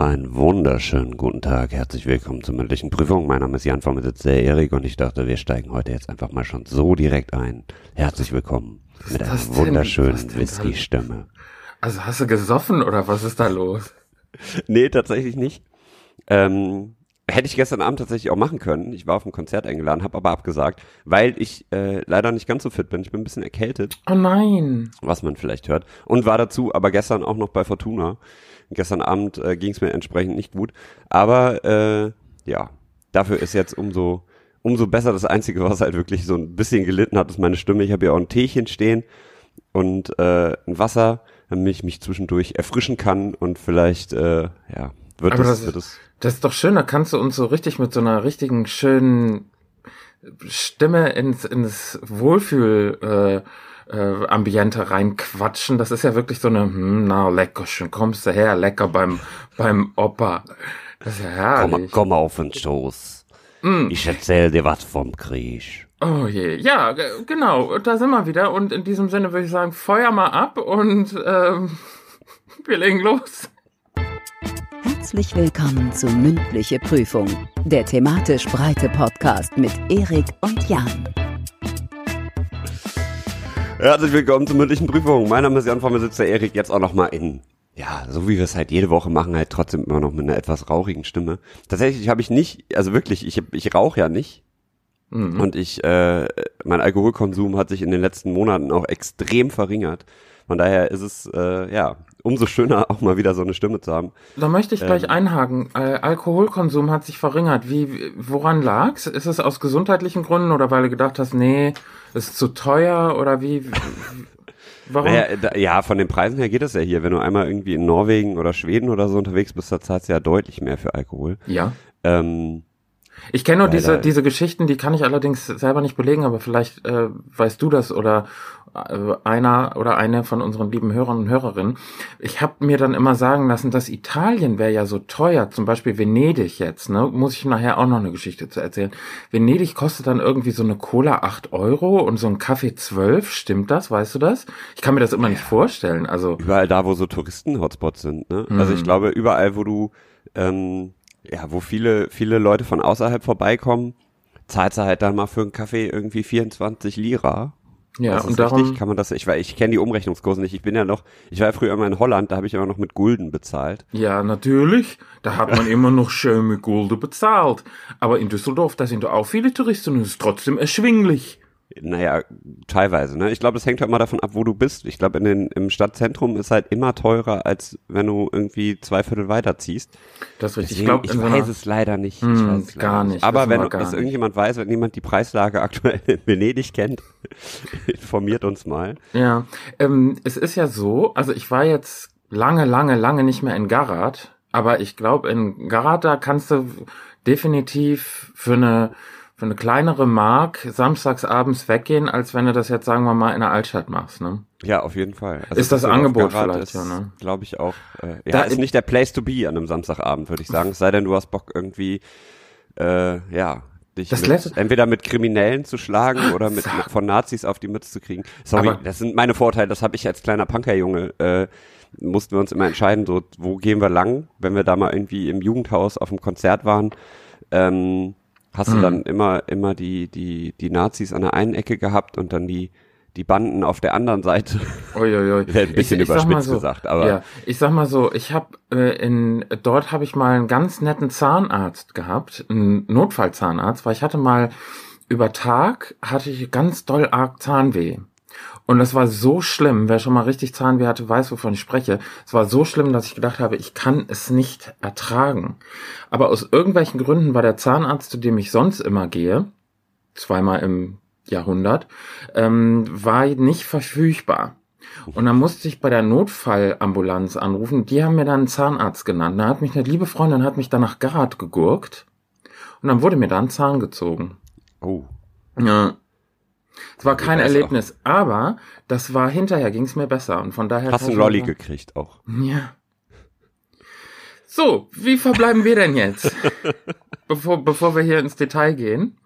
Einen wunderschönen guten Tag, herzlich willkommen zur mündlichen Prüfung. Mein Name ist Jan, vor mir sitzt der Erik und ich dachte, wir steigen heute jetzt einfach mal schon so direkt ein. Herzlich willkommen mit einer denn? wunderschönen Whisky-Stimme. Also hast du gesoffen oder was ist da los? Nee, tatsächlich nicht. Ähm, hätte ich gestern Abend tatsächlich auch machen können. Ich war auf ein Konzert eingeladen, habe aber abgesagt, weil ich äh, leider nicht ganz so fit bin. Ich bin ein bisschen erkältet, Oh nein. was man vielleicht hört. Und war dazu aber gestern auch noch bei Fortuna. Gestern Abend äh, ging es mir entsprechend nicht gut. Aber äh, ja, dafür ist jetzt umso, umso besser. Das Einzige, was halt wirklich so ein bisschen gelitten hat, ist meine Stimme. Ich habe hier auch ein Teechen stehen und äh, ein Wasser, damit ich mich zwischendurch erfrischen kann und vielleicht, äh, ja, wird Aber das wird ist- es. Das ist doch schön, da kannst du uns so richtig mit so einer richtigen schönen Stimme ins, ins Wohlfühl äh, äh, Ambiente reinquatschen. Das ist ja wirklich so eine, hm, na lecker, schön kommst du her, lecker beim beim Opa. Das ist ja Komm, herrlich. komm auf den Schoß. Mm. Ich erzähl dir was vom Krieg. Oh je, ja, ge- genau, da sind wir wieder. Und in diesem Sinne würde ich sagen, feuer mal ab und ähm, wir legen los. Herzlich willkommen zu Mündliche Prüfung, der thematisch breite Podcast mit Erik und Jan. Herzlich willkommen zur mündlichen Prüfung. Mein Name ist Jan, vor mir sitzt der Erik, jetzt auch nochmal in, ja, so wie wir es halt jede Woche machen, halt trotzdem immer noch mit einer etwas rauchigen Stimme. Tatsächlich habe ich nicht, also wirklich, ich, ich rauche ja nicht. Mhm. Und ich, äh, mein Alkoholkonsum hat sich in den letzten Monaten auch extrem verringert. Von daher ist es, äh, ja, umso schöner auch mal wieder so eine Stimme zu haben. Da möchte ich gleich Ähm. einhaken. Äh, Alkoholkonsum hat sich verringert. Wie, woran lag's? Ist es aus gesundheitlichen Gründen oder weil du gedacht hast, nee, ist zu teuer oder wie? Warum? Naja, da, ja, von den Preisen her geht es ja hier. Wenn du einmal irgendwie in Norwegen oder Schweden oder so unterwegs bist, da zahlst du ja deutlich mehr für Alkohol. Ja. Ähm, Ich kenne nur diese, diese Geschichten, die kann ich allerdings selber nicht belegen, aber vielleicht äh, weißt du das oder einer oder eine von unseren lieben Hörern und Hörerinnen. Ich habe mir dann immer sagen lassen, dass Italien wäre ja so teuer, zum Beispiel Venedig jetzt, ne? Muss ich nachher auch noch eine Geschichte zu erzählen. Venedig kostet dann irgendwie so eine Cola 8 Euro und so ein Kaffee 12, stimmt das? Weißt du das? Ich kann mir das immer nicht vorstellen. Also, überall da, wo so Touristen-Hotspots sind. Ne? Also ich Mhm. glaube, überall, wo du, ähm, ja, wo viele, viele Leute von außerhalb vorbeikommen, zahlst du halt dann mal für einen Kaffee irgendwie 24 Lira. Ja, das und darum. richtig, kann man das, ich, weil ich kenne die Umrechnungskurse nicht. Ich bin ja noch, ich war ja früher immer in Holland, da habe ich immer noch mit Gulden bezahlt. Ja, natürlich. Da hat man immer noch schön mit Gulden bezahlt. Aber in Düsseldorf, da sind doch auch viele Touristen und es ist trotzdem erschwinglich. Naja, teilweise, ne? Ich glaube, das hängt halt mal davon ab, wo du bist. Ich glaube, in den, im Stadtzentrum ist halt immer teurer, als wenn du irgendwie zwei Viertel weiterziehst. Das ist richtig. Deswegen, ich ich, glaube, in so weiß es leider nicht. Hm, ich weiß es gar leider nicht, Aber wenn es irgendjemand weiß, wenn jemand die Preislage aktuell in Venedig kennt, informiert uns mal. ja, ähm, es ist ja so, also ich war jetzt lange, lange, lange nicht mehr in Garat, aber ich glaube, in Garat, da kannst du definitiv für eine, für eine kleinere Mark samstags abends weggehen, als wenn du das jetzt, sagen wir mal, in der Altstadt machst, ne? Ja, auf jeden Fall. Ist das Düsseldorf Angebot vielleicht, ist, ja, ne? Glaube ich auch. Äh, ja, Da- ist nicht der Place to be an einem Samstagabend, würde ich sagen. Es sei denn, du hast Bock irgendwie, äh, ja, dich Das mit, letzte- entweder mit Kriminellen zu schlagen oder mit, mit von Nazis auf die Mütze zu kriegen. Sorry, Aber- das sind meine Vorteile. Das habe ich als kleiner Punkerjunge. Äh, mussten wir uns immer entscheiden, so wo gehen wir lang, wenn wir da mal irgendwie im Jugendhaus auf dem Konzert waren. Ähm, hast Mhm. du dann immer immer die die die Nazis an der einen Ecke gehabt und dann die die Banden auf der anderen Seite. Uiuiui. Wäre ein bisschen sag mal überspitzt gesagt, aber- ja, ich sag mal so, ich habe äh, in dort habe ich mal einen ganz netten Zahnarzt gehabt, einen Notfallzahnarzt, weil ich hatte mal über Tag hatte ich ganz doll arg Zahnweh. Und das war so schlimm, wer schon mal richtig Zahnweh hatte, weiß, wovon ich spreche. Es war so schlimm, dass ich gedacht habe, ich kann es nicht ertragen. Aber aus irgendwelchen Gründen war der Zahnarzt, zu dem ich sonst immer gehe, zweimal im Jahrhundert, ähm, war nicht verfügbar. Und dann musste ich bei der Notfallambulanz anrufen. Die haben mir dann einen Zahnarzt genannt. Da hat mich eine liebe Freundin hat mich dann nach Garat gegurkt. Und dann wurde mir da ein Zahn gezogen. Oh. Ja. Es war kein Erlebnis, aber das war hinterher ging es mir besser und von daher Hast kann einen Lolli gekriegt auch. Ja. So, wie verbleiben wir denn jetzt? bevor, bevor wir hier ins Detail gehen.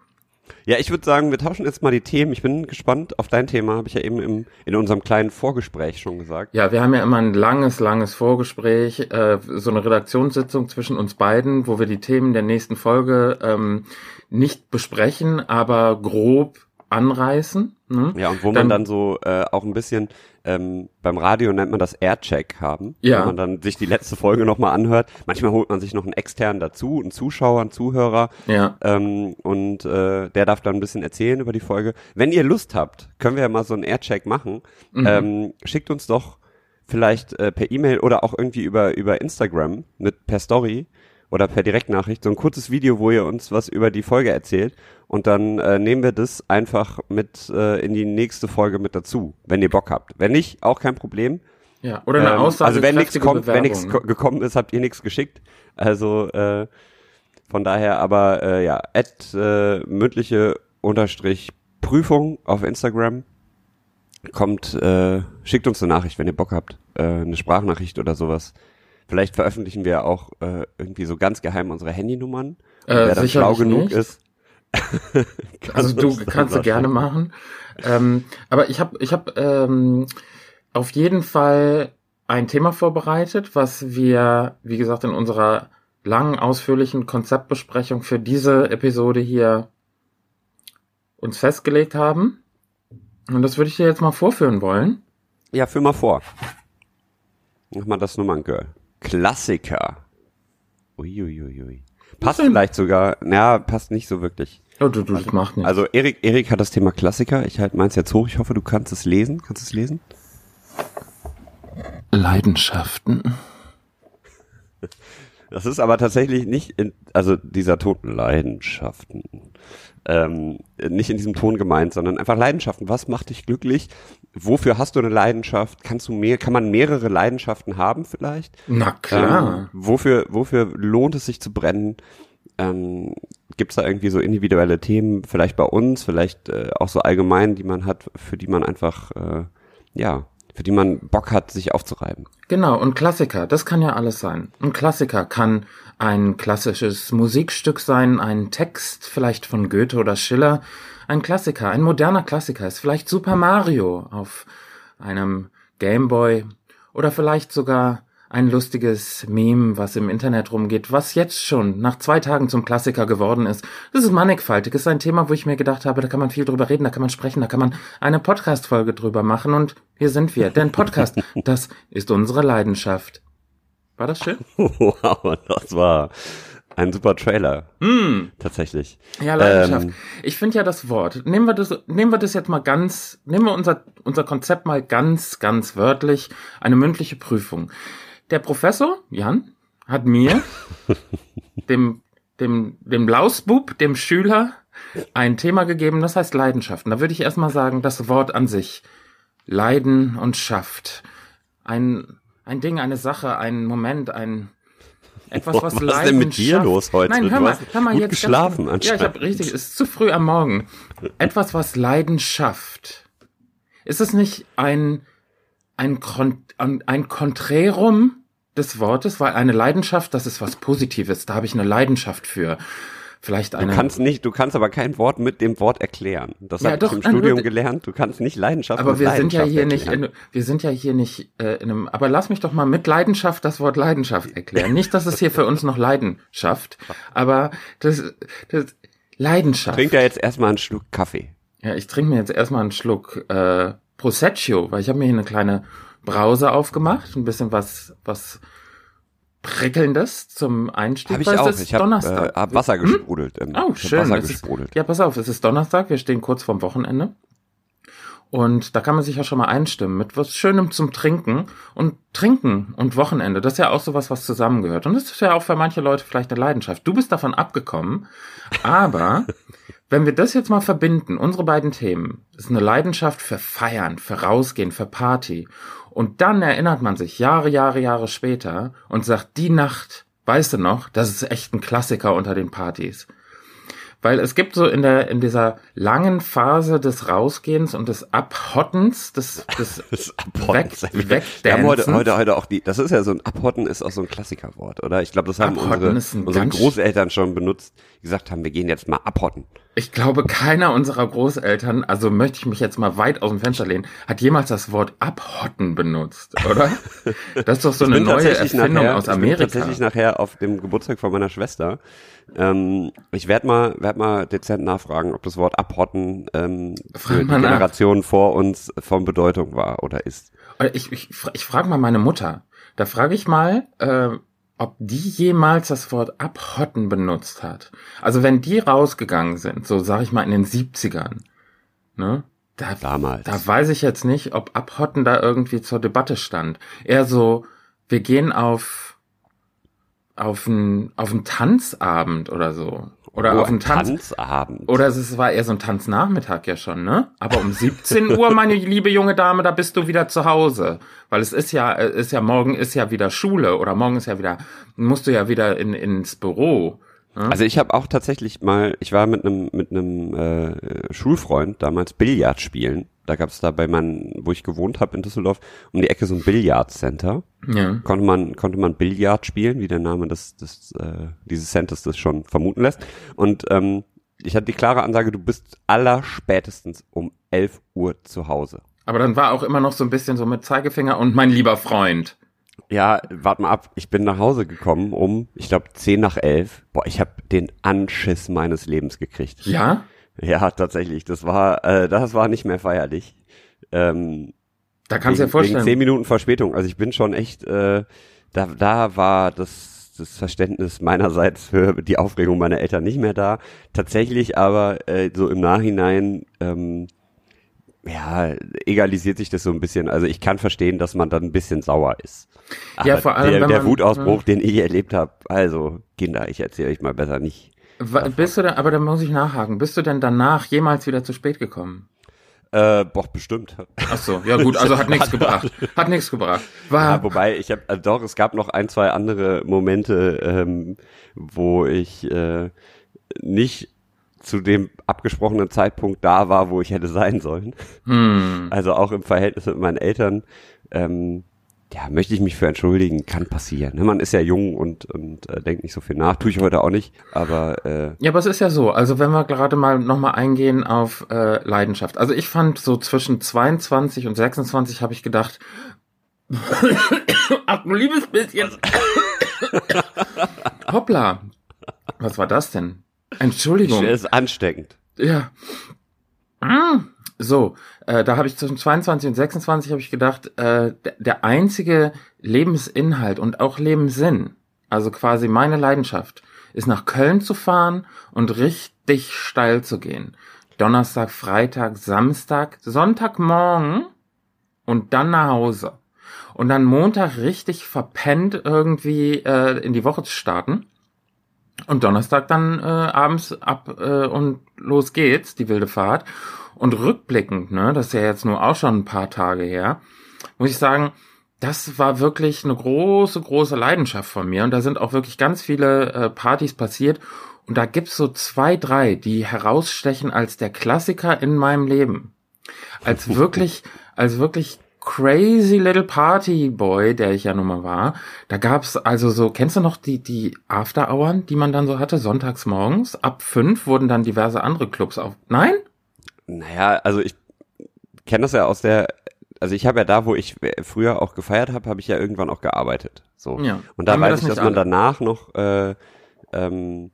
Ja, ich würde sagen, wir tauschen jetzt mal die Themen. Ich bin gespannt auf dein Thema, habe ich ja eben im, in unserem kleinen Vorgespräch schon gesagt. Ja, wir haben ja immer ein langes, langes Vorgespräch, äh, so eine Redaktionssitzung zwischen uns beiden, wo wir die Themen der nächsten Folge ähm, nicht besprechen, aber grob anreißen. Ne? Ja, und wo man dann so äh, auch ein bisschen ähm, beim Radio nennt man das Aircheck haben, Ja. wenn man dann sich die letzte Folge nochmal anhört. Manchmal holt man sich noch einen externen dazu, einen Zuschauer, einen Zuhörer, Ja. ähm, und äh, der darf dann ein bisschen erzählen über die Folge. Wenn ihr Lust habt, können wir ja mal so einen Aircheck machen. Mhm. Ähm, schickt uns doch vielleicht äh, per E-Mail oder auch irgendwie über über Instagram mit per Story oder per Direktnachricht so ein kurzes Video, wo ihr uns was über die Folge erzählt und dann äh, nehmen wir das einfach mit äh, in die nächste Folge mit dazu, wenn ihr Bock habt. Wenn nicht, auch kein Problem. Ja. Oder eine Ähm, Aussage. also wenn nichts kommt, wenn nichts ko- gekommen ist, habt ihr nichts geschickt. Also äh, von daher, aber äh, ja, at äh, mündliche unterstrich Prüfung auf Instagram kommt, äh, schickt uns eine Nachricht, wenn ihr Bock habt, äh, eine Sprachnachricht oder sowas. Vielleicht veröffentlichen wir auch äh, irgendwie so ganz geheim unsere Handynummern. Äh, wer dann schlau genug nicht. ist. Also du kannst du gerne machen. Ähm, aber ich habe ich hab, ähm, auf jeden Fall ein Thema vorbereitet, was wir, wie gesagt, in unserer langen, ausführlichen Konzeptbesprechung für diese Episode hier uns festgelegt haben. Und das würde ich dir jetzt mal vorführen wollen. Ja, führ mal vor. Mach mal das Nummerngirl. Klassiker. Uiuiui. Passt denn? vielleicht sogar, naja, passt nicht so wirklich. Oh, du, du, das macht nichts. Also Erik, Erik hat das Thema Klassiker. Ich halte meins jetzt hoch. Ich hoffe, du kannst es lesen. Kannst du es lesen? Leidenschaften. Das ist aber tatsächlich nicht in, also dieser Ton, Leidenschaften, ähm, nicht in diesem Ton gemeint, sondern einfach Leidenschaften. Was macht dich glücklich? Wofür hast du eine Leidenschaft? Kannst du mehr, kann man mehrere Leidenschaften haben vielleicht? Na klar. Ähm, wofür, wofür lohnt es sich zu brennen? Ähm, Gibt es da irgendwie so individuelle Themen, vielleicht bei uns, vielleicht äh, auch so allgemein, die man hat, für die man einfach, äh, ja, für die man Bock hat, sich aufzureiben? Genau, und Klassiker, das kann ja alles sein. Ein Klassiker kann ein klassisches Musikstück sein, ein Text vielleicht von Goethe oder Schiller. Ein Klassiker, ein moderner Klassiker ist vielleicht Super Mario auf einem Gameboy oder vielleicht sogar ein lustiges Meme, was im Internet rumgeht, was jetzt schon nach zwei Tagen zum Klassiker geworden ist. Das ist mannigfaltig, ist ein Thema, wo ich mir gedacht habe, da kann man viel drüber reden, da kann man sprechen, da kann man eine Podcast-Folge drüber machen und hier sind wir. Denn Podcast, das ist unsere Leidenschaft. War das schön? wow, das war ein super Trailer. Tatsächlich. Ja, Leidenschaft. Ähm, ich finde ja das Wort. Nehmen wir das, nehmen wir das jetzt mal ganz, nehmen wir unser, unser Konzept mal ganz, ganz wörtlich. Eine mündliche Prüfung. Der Professor, Jan, hat mir, dem, dem, dem Lausbub, dem Schüler, ein Thema gegeben, das heißt Leidenschaften. Da würde ich erstmal sagen, das Wort an sich. Leiden und Schaft. Ein, ein Ding, eine Sache, ein Moment, ein, etwas, was, Was ist denn mit dir schafft. los heute? Nein, hör mal, hör mal gut jetzt. geschlafen ganz, ja, ich habe richtig, es ist zu früh am Morgen. Etwas, was Leiden schafft. Ist es nicht ein, ein, Kon ein, ein Konträrum des Wortes? Weil eine Leidenschaft, das ist was Positives. Da habe ich eine Leidenschaft für. Vielleicht Du eine. kannst nicht, du kannst aber kein Wort mit dem Wort erklären. Das Ja, habe ich im Studium gelernt. Du kannst nicht Leidenschaft aber wir sind ja Leidenschaft hier nicht, erklären. in, wir sind ja hier nicht äh, in einem. Aber lass mich doch mal mit Leidenschaft das Wort Leidenschaft erklären. Nicht, dass es hier für uns noch Leidenschaft, aber das, das Leidenschaft. Trink da jetzt erstmal einen Schluck Kaffee. Ja, ich trinke mir jetzt erstmal einen Schluck äh, Prosecco, weil ich habe mir hier eine kleine Brause aufgemacht, ein bisschen was was prickelndes zum Einstieg. Habe ich auch. Es ist Ich habe Donnerstag. äh, hab Wasser gesprudelt. Ähm, Oh, hab schön. Wasser ist, gesprudelt. ja, pass auf, es ist Donnerstag, wir stehen kurz vorm Wochenende. Und da kann man sich ja schon mal einstimmen mit was Schönem zum Trinken. Und Trinken und Wochenende, das ist ja auch sowas, was zusammengehört. Und das ist ja auch für manche Leute vielleicht eine Leidenschaft. Du bist davon abgekommen, aber wenn wir das jetzt mal verbinden, unsere beiden Themen, ist eine Leidenschaft für Feiern, für Rausgehen, für Party. Und dann erinnert man sich Jahre, Jahre, Jahre später und sagt, die Nacht, weißt du noch, das ist echt ein Klassiker unter den Partys. Weil es gibt so in der, in dieser langen Phase des Rausgehens und des Abhottens, des, des Das Abhotten. Weg, haben heute, Wegdancens. heute, heute auch die, das ist ja so ein Abhotten ist auch so ein Klassikerwort, oder? Ich glaube, das haben Abhotten unsere, unsere Großeltern schon benutzt, gesagt haben, wir gehen jetzt mal abhotten. Ich glaube, keiner unserer Großeltern, also möchte ich mich jetzt mal weit aus dem Fenster lehnen, hat jemals das Wort abhotten benutzt, oder? Das ist doch so Ich eine neue Erfindung nachher, aus Ich bin Amerika. tatsächlich nachher auf dem Geburtstag von meiner Schwester. Ähm, ich werde mal, werd mal dezent nachfragen, ob das Wort abhotten ähm, für die mal nach. Generation vor uns von Bedeutung war oder ist. Ich, ich, ich frage mal meine Mutter. Da frage ich mal, äh, ob die jemals das Wort abhotten benutzt hat. Also wenn die rausgegangen sind, so sag ich mal in den 70ern, ne? Da, Damals. da weiß ich jetzt nicht, ob abhotten da irgendwie zur Debatte stand. Eher so, wir gehen auf auf einen auf einen Tanzabend oder so. Oder Oh, auf einen ein Tanz, Tanzabend. oder es war eher so ein Tanznachmittag ja schon, ne? Aber um 17 Uhr, meine liebe junge Dame, da bist du wieder zu Hause. Weil es ist ja, ist ja, morgen ist ja wieder Schule oder morgen ist ja wieder, musst du ja wieder in, ins Büro. Also ich habe auch tatsächlich mal, ich war mit einem mit einem äh, Schulfreund damals Billard spielen. Da gab es da bei meinem, wo ich gewohnt habe in Düsseldorf, um die Ecke so ein Billardcenter. Ja. Konnte man konnte man Billard spielen, wie der Name des, des äh, dieses Centers das schon vermuten lässt. Und ähm, ich hatte die klare Ansage, du bist allerspätestens um 11 Uhr zu Hause. Aber dann war auch immer noch so ein bisschen so mit Zeigefinger und mein lieber Freund. Ja, warte mal ab. Ich bin nach Hause gekommen um, ich glaube, 10 nach 11. Boah, ich habe den Anschiss meines Lebens gekriegt. Ja? Ja, tatsächlich. Das war, äh, das war nicht mehr feierlich. Ähm, Da kannst du dir wegen zehn vorstellen. Minuten Verspätung. Also ich bin schon echt, äh, da, da war das, das Verständnis meinerseits für die Aufregung meiner Eltern nicht mehr da. Tatsächlich aber äh, so im Nachhinein, ähm, ja, egalisiert sich das so ein bisschen. Also ich kann verstehen, dass man dann ein bisschen sauer ist. Ja, Aber vor allem, der, der man- Wutausbruch, den ich erlebt habe, also Kinder, ich erzähle euch mal besser nicht. Wa- Bist du denn, aber da muss ich nachhaken, bist du denn danach jemals wieder zu spät gekommen? Äh, boah, bestimmt. Ach so, ja gut, also hat nichts gebracht. Hat nichts gebracht. War, Ja, wobei ich habe äh, doch, es gab noch ein, zwei andere Momente, ähm, wo ich äh, nicht zu dem abgesprochenen Zeitpunkt da war, wo ich hätte sein sollen. hm, Also auch im Verhältnis mit meinen Eltern. Ähm, ja, möchte ich mich für entschuldigen, kann passieren. Man ist ja jung und, und äh, denkt nicht so viel nach. Tue ich heute auch nicht, aber äh, Ja, aber es ist ja so, also wenn wir gerade mal nochmal eingehen auf äh, Leidenschaft. Also ich fand so zwischen 22 und 26 habe ich gedacht, ach du liebes bisschen. Hoppla. Was war das denn? Entschuldigung. es ist ansteckend. Ja. Mm. So, äh, da habe ich zwischen 22 und 26 habe ich gedacht, äh, der, der einzige Lebensinhalt und auch Lebenssinn, also quasi meine Leidenschaft, ist nach Köln zu fahren und richtig steil zu gehen. Donnerstag, Freitag, Samstag, Sonntagmorgen und dann nach Hause. Und dann Montag richtig verpennt irgendwie äh, in die Woche zu starten. Und Donnerstag dann äh, abends ab äh, und los geht's, die wilde Fahrt. Und rückblickend, ne, das ist ja jetzt nur auch schon ein paar Tage her, muss ich sagen, das war wirklich eine große, große Leidenschaft von mir. Und da sind auch wirklich ganz viele äh, Partys passiert. Und da gibt's so zwei, drei, die herausstechen als der Klassiker in meinem Leben. Als wirklich, als wirklich crazy little Party Boy, der ich ja nun mal war. Da gab's also so, kennst du noch die, die After-Hours, die man dann so hatte, sonntags morgens? Ab fünf wurden dann diverse andere Clubs auf. Nein? Naja, also ich kenne das ja aus der, also ich habe ja da, wo ich früher auch gefeiert habe, habe ich ja irgendwann auch gearbeitet. So. Ja. Und da weiß ich, dass man alle? danach noch äh, ähm,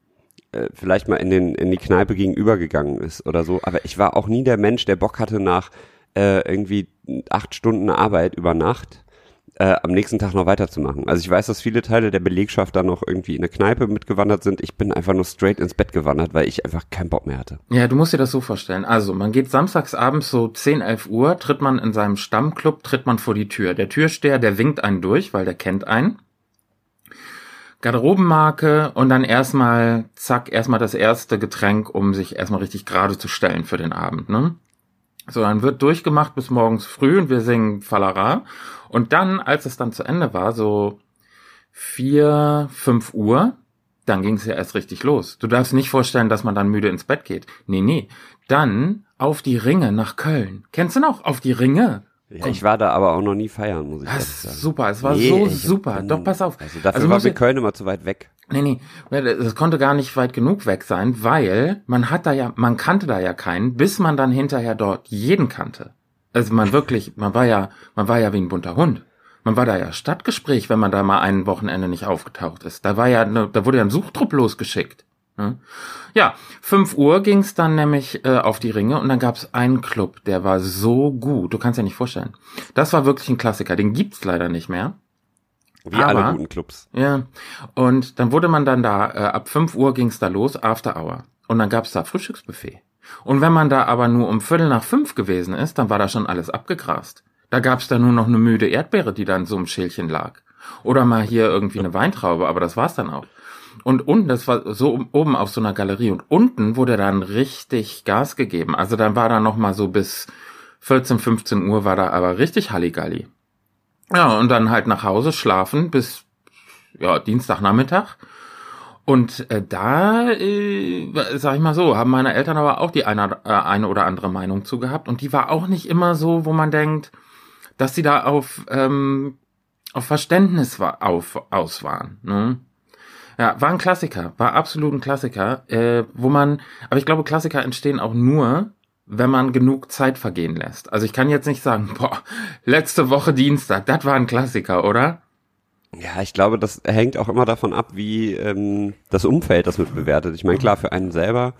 äh, vielleicht mal in den in die Kneipe gegenübergegangen ist oder so. Aber ich war auch nie der Mensch, der Bock hatte nach äh, irgendwie acht Stunden Arbeit über Nacht äh, am nächsten Tag noch weiterzumachen. Also ich weiß, dass viele Teile der Belegschaft da noch irgendwie in eine Kneipe mitgewandert sind. Ich bin einfach nur straight ins Bett gewandert, weil ich einfach keinen Bock mehr hatte. Ja, du musst dir das so vorstellen. Also, man geht samstags abends so 10, 11 Uhr, tritt man in seinem Stammclub, tritt man vor die Tür. Der Türsteher, der winkt einen durch, weil der kennt einen. Garderobenmarke und dann erstmal, zack, erstmal das erste Getränk, um sich erstmal richtig gerade zu stellen für den Abend, ne? So, dann wird durchgemacht bis morgens früh und wir singen Falara. Und dann, als es dann zu Ende war, so vier, fünf Uhr, dann ging es ja erst richtig los. Du darfst nicht vorstellen, dass man dann müde ins Bett geht. Nee, nee. Dann auf die Ringe nach Köln. Kennst du noch? Auf die Ringe. Ja, ich war da aber auch noch nie feiern, muss ich Das sagen. super. Es war Nee, so super. bin- Doch, pass auf. Also dafür Also war mir Köln immer zu weit weg. Nee, nee, das konnte gar nicht weit genug weg sein, weil man hat da ja, man kannte da ja keinen, bis man dann hinterher dort jeden kannte. Also man wirklich, man war ja, man war ja wie ein bunter Hund. Man war da ja Stadtgespräch, wenn man da mal ein Wochenende nicht aufgetaucht ist. Da war ja, da wurde ja ein Suchtrupp losgeschickt. Ne? Ja, fünf Uhr ging's dann nämlich äh, auf die Ringe und dann gab's einen Club, der war so gut. Du kannst ja nicht vorstellen. Das war wirklich ein Klassiker. Den gibt's leider nicht mehr. Wie Aber, alle guten Clubs. Ja. Und dann wurde man dann da, äh, ab 5 Uhr ging's da los, After Hour. Und dann gab's da Frühstücksbuffet. Und wenn man da aber nur um Viertel nach fünf gewesen ist, dann war da schon alles abgegrast. Da gab's da nur noch eine müde Erdbeere, die da in so einem Schälchen lag. Oder mal hier irgendwie eine Weintraube, aber das war's dann auch. Und unten, das war so oben auf so einer Galerie und unten wurde dann richtig Gas gegeben. Also dann war da noch mal so bis 14, 15 Uhr war da aber richtig Halligalli. Ja, und dann halt nach Hause schlafen bis ja, Dienstagnachmittag. Und äh, da, äh, sag ich mal so, haben meine Eltern aber auch die eine, äh, eine oder andere Meinung zu gehabt. Und die war auch nicht immer so, wo man denkt, dass sie da auf, ähm, auf Verständnis war, auf, aus waren. Ne? Ja, war ein Klassiker, war absolut ein Klassiker, äh, wo man, aber ich glaube, Klassiker entstehen auch nur, wenn man genug Zeit vergehen lässt. Also ich kann jetzt nicht sagen, boah, letzte Woche Dienstag, das war ein Klassiker, oder? Ja, ich glaube, das hängt auch immer davon ab, wie ähm, das Umfeld das mit bewertet. Ich meine, klar, für einen selber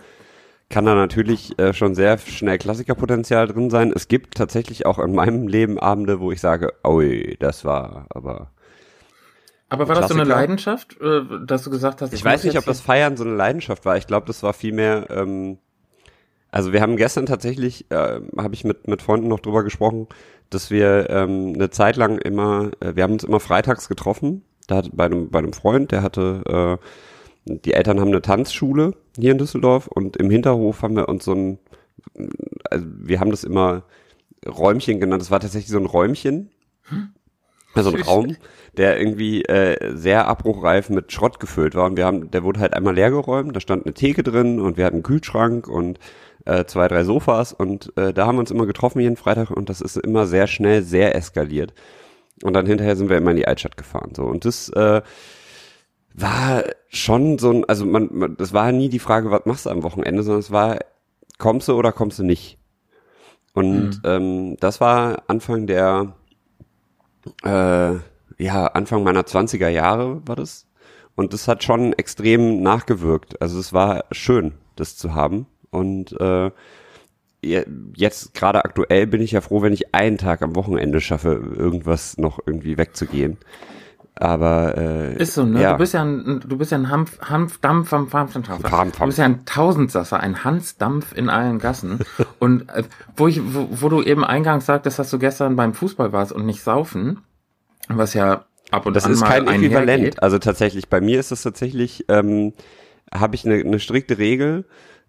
kann da natürlich äh, schon sehr schnell Klassikerpotenzial drin sein. Es gibt tatsächlich auch in meinem Leben Abende, wo ich sage, oi, das war aber. Aber war das so eine Leidenschaft, äh, dass du gesagt hast? Ich weiß nicht, ob das Feiern so eine Leidenschaft war. Ich glaube, das war vielmehr ähm, also wir haben gestern tatsächlich, äh, habe ich mit, mit Freunden noch drüber gesprochen, dass wir ähm, eine Zeit lang immer, äh, wir haben uns immer freitags getroffen, da hat, bei, einem, bei einem Freund, der hatte, äh, die Eltern haben eine Tanzschule hier in Düsseldorf und im Hinterhof haben wir uns so ein, also wir haben das immer Räumchen genannt, das war tatsächlich so ein Räumchen, also ein Raum, der irgendwie äh, sehr abbruchreif mit Schrott gefüllt war und wir haben, der wurde halt einmal leer geräumt, da stand eine Theke drin und wir hatten einen Kühlschrank und äh, zwei, drei Sofas und äh, da haben wir uns immer getroffen jeden Freitag und das ist immer sehr schnell sehr eskaliert. Und dann hinterher sind wir immer in die Altstadt gefahren. So. Und das äh, war schon so ein, also man, man, das war nie die Frage, was machst du am Wochenende, sondern es war, kommst du oder kommst du nicht? Und mhm. ähm, das war Anfang der, äh, ja, Anfang meiner 20er Jahre war das. Und das hat schon extrem nachgewirkt. Also es war schön, das zu haben. Und äh, jetzt gerade aktuell bin ich ja froh, wenn ich einen Tag am Wochenende schaffe, irgendwas noch irgendwie wegzugehen. Aber äh, ist so, ne? Ja. Du bist ja ein, du bist ja ein Hanf, Hanfdampf am Farmzentrale. Du bist ja ein Tausendsasser, ein Hansdampf in allen Gassen. und äh, wo ich, wo, wo du eben eingangs sagtest, dass du gestern beim Fußball warst und nicht saufen, was ja ab und das an ist kein Äquivalent. Also tatsächlich, bei mir ist es tatsächlich, ähm, habe ich eine, eine strikte Regel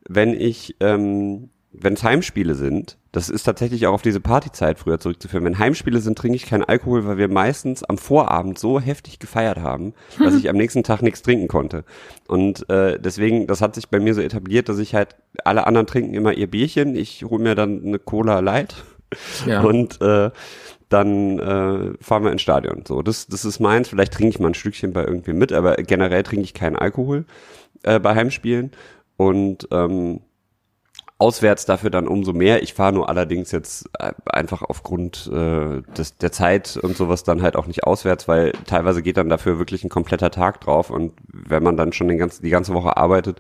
wenn ich, ähm, wenn es Heimspiele sind, das ist tatsächlich auch auf diese Partyzeit früher zurückzuführen. Wenn Heimspiele sind, trinke ich keinen Alkohol, weil wir meistens am Vorabend so heftig gefeiert haben, dass ich am nächsten Tag nichts trinken konnte. Und äh, deswegen, das hat sich bei mir so etabliert, dass ich halt, alle anderen trinken immer ihr Bierchen, ich hole mir dann eine Cola Light ja. und äh, dann äh, fahren wir ins Stadion. So, das, das ist meins. Vielleicht trinke ich mal ein Stückchen bei irgendwem mit, aber generell trinke ich keinen Alkohol äh, bei Heimspielen und ähm, auswärts dafür dann umso mehr. Ich fahre nur allerdings jetzt äh, einfach aufgrund äh, des, der Zeit und sowas dann halt auch nicht auswärts, weil teilweise geht dann dafür wirklich ein kompletter Tag drauf und wenn man dann schon den ganzen, die ganze Woche arbeitet,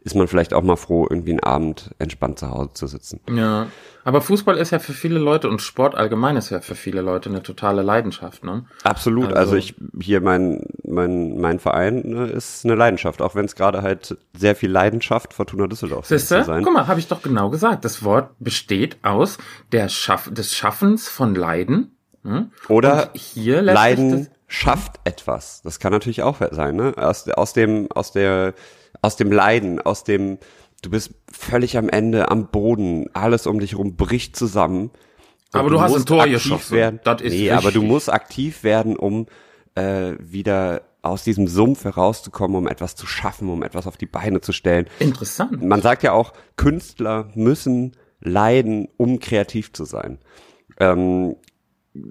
ist man vielleicht auch mal froh, irgendwie einen Abend entspannt zu Hause zu sitzen. Ja, aber Fußball ist ja für viele Leute und Sport allgemein ist ja für viele Leute eine totale Leidenschaft, ne? Absolut. Also, also ich hier mein mein mein Verein ne, ist eine Leidenschaft, auch wenn es gerade halt sehr viel Leidenschaft Fortuna Düsseldorf ist. Guck mal, habe ich doch genau gesagt. Das Wort besteht aus der Schaff des Schaffens von Leiden. Hm? Oder hier Leiden schafft etwas. Das kann natürlich auch sein, ne? Aus, aus dem aus der aus dem Leiden, aus dem, du bist völlig am Ende, am Boden, alles um dich rum bricht zusammen. Aber du, du hast ein Tor geschossen. Werden. Das ist nee, richtig. aber du musst aktiv werden, um äh, wieder aus diesem Sumpf herauszukommen, um etwas zu schaffen, um etwas auf die Beine zu stellen. Interessant. Man sagt ja auch, Künstler müssen leiden, um kreativ zu sein. Ähm,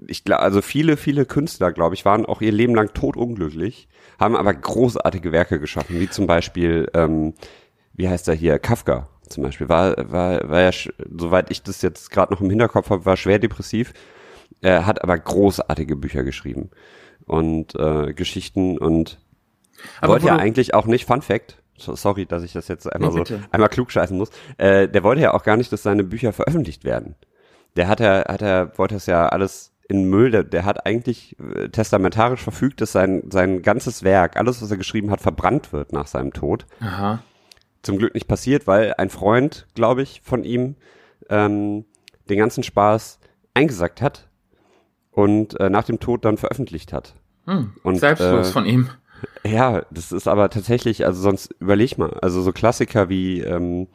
ich glaube, also viele, viele Künstler, glaube ich, waren auch ihr Leben lang totunglücklich, haben aber großartige Werke geschaffen, wie zum Beispiel, ähm, wie heißt er hier, Kafka zum Beispiel, war, war, war ja, soweit ich das jetzt gerade noch im Hinterkopf habe, war schwer depressiv, er hat aber großartige Bücher geschrieben und äh, Geschichten und aber wollte ja eigentlich auch nicht, Fun Fact, sorry, dass ich das jetzt einmal nee, so einmal klugscheißen muss, äh, der wollte ja auch gar nicht, dass seine Bücher veröffentlicht werden. Der hat ja, hat er, wollte es ja alles in Müll, der, der hat eigentlich äh, testamentarisch verfügt, dass sein, sein ganzes Werk, alles, was er geschrieben hat, verbrannt wird nach seinem Tod. Aha. Zum Glück nicht passiert, weil ein Freund, glaube ich, von ihm ähm, den ganzen Spaß eingesackt hat und äh, nach dem Tod dann veröffentlicht hat. Hm, und, selbstlos äh, von ihm. Ja, das ist aber tatsächlich, also sonst überleg mal, also so Klassiker wie ähm,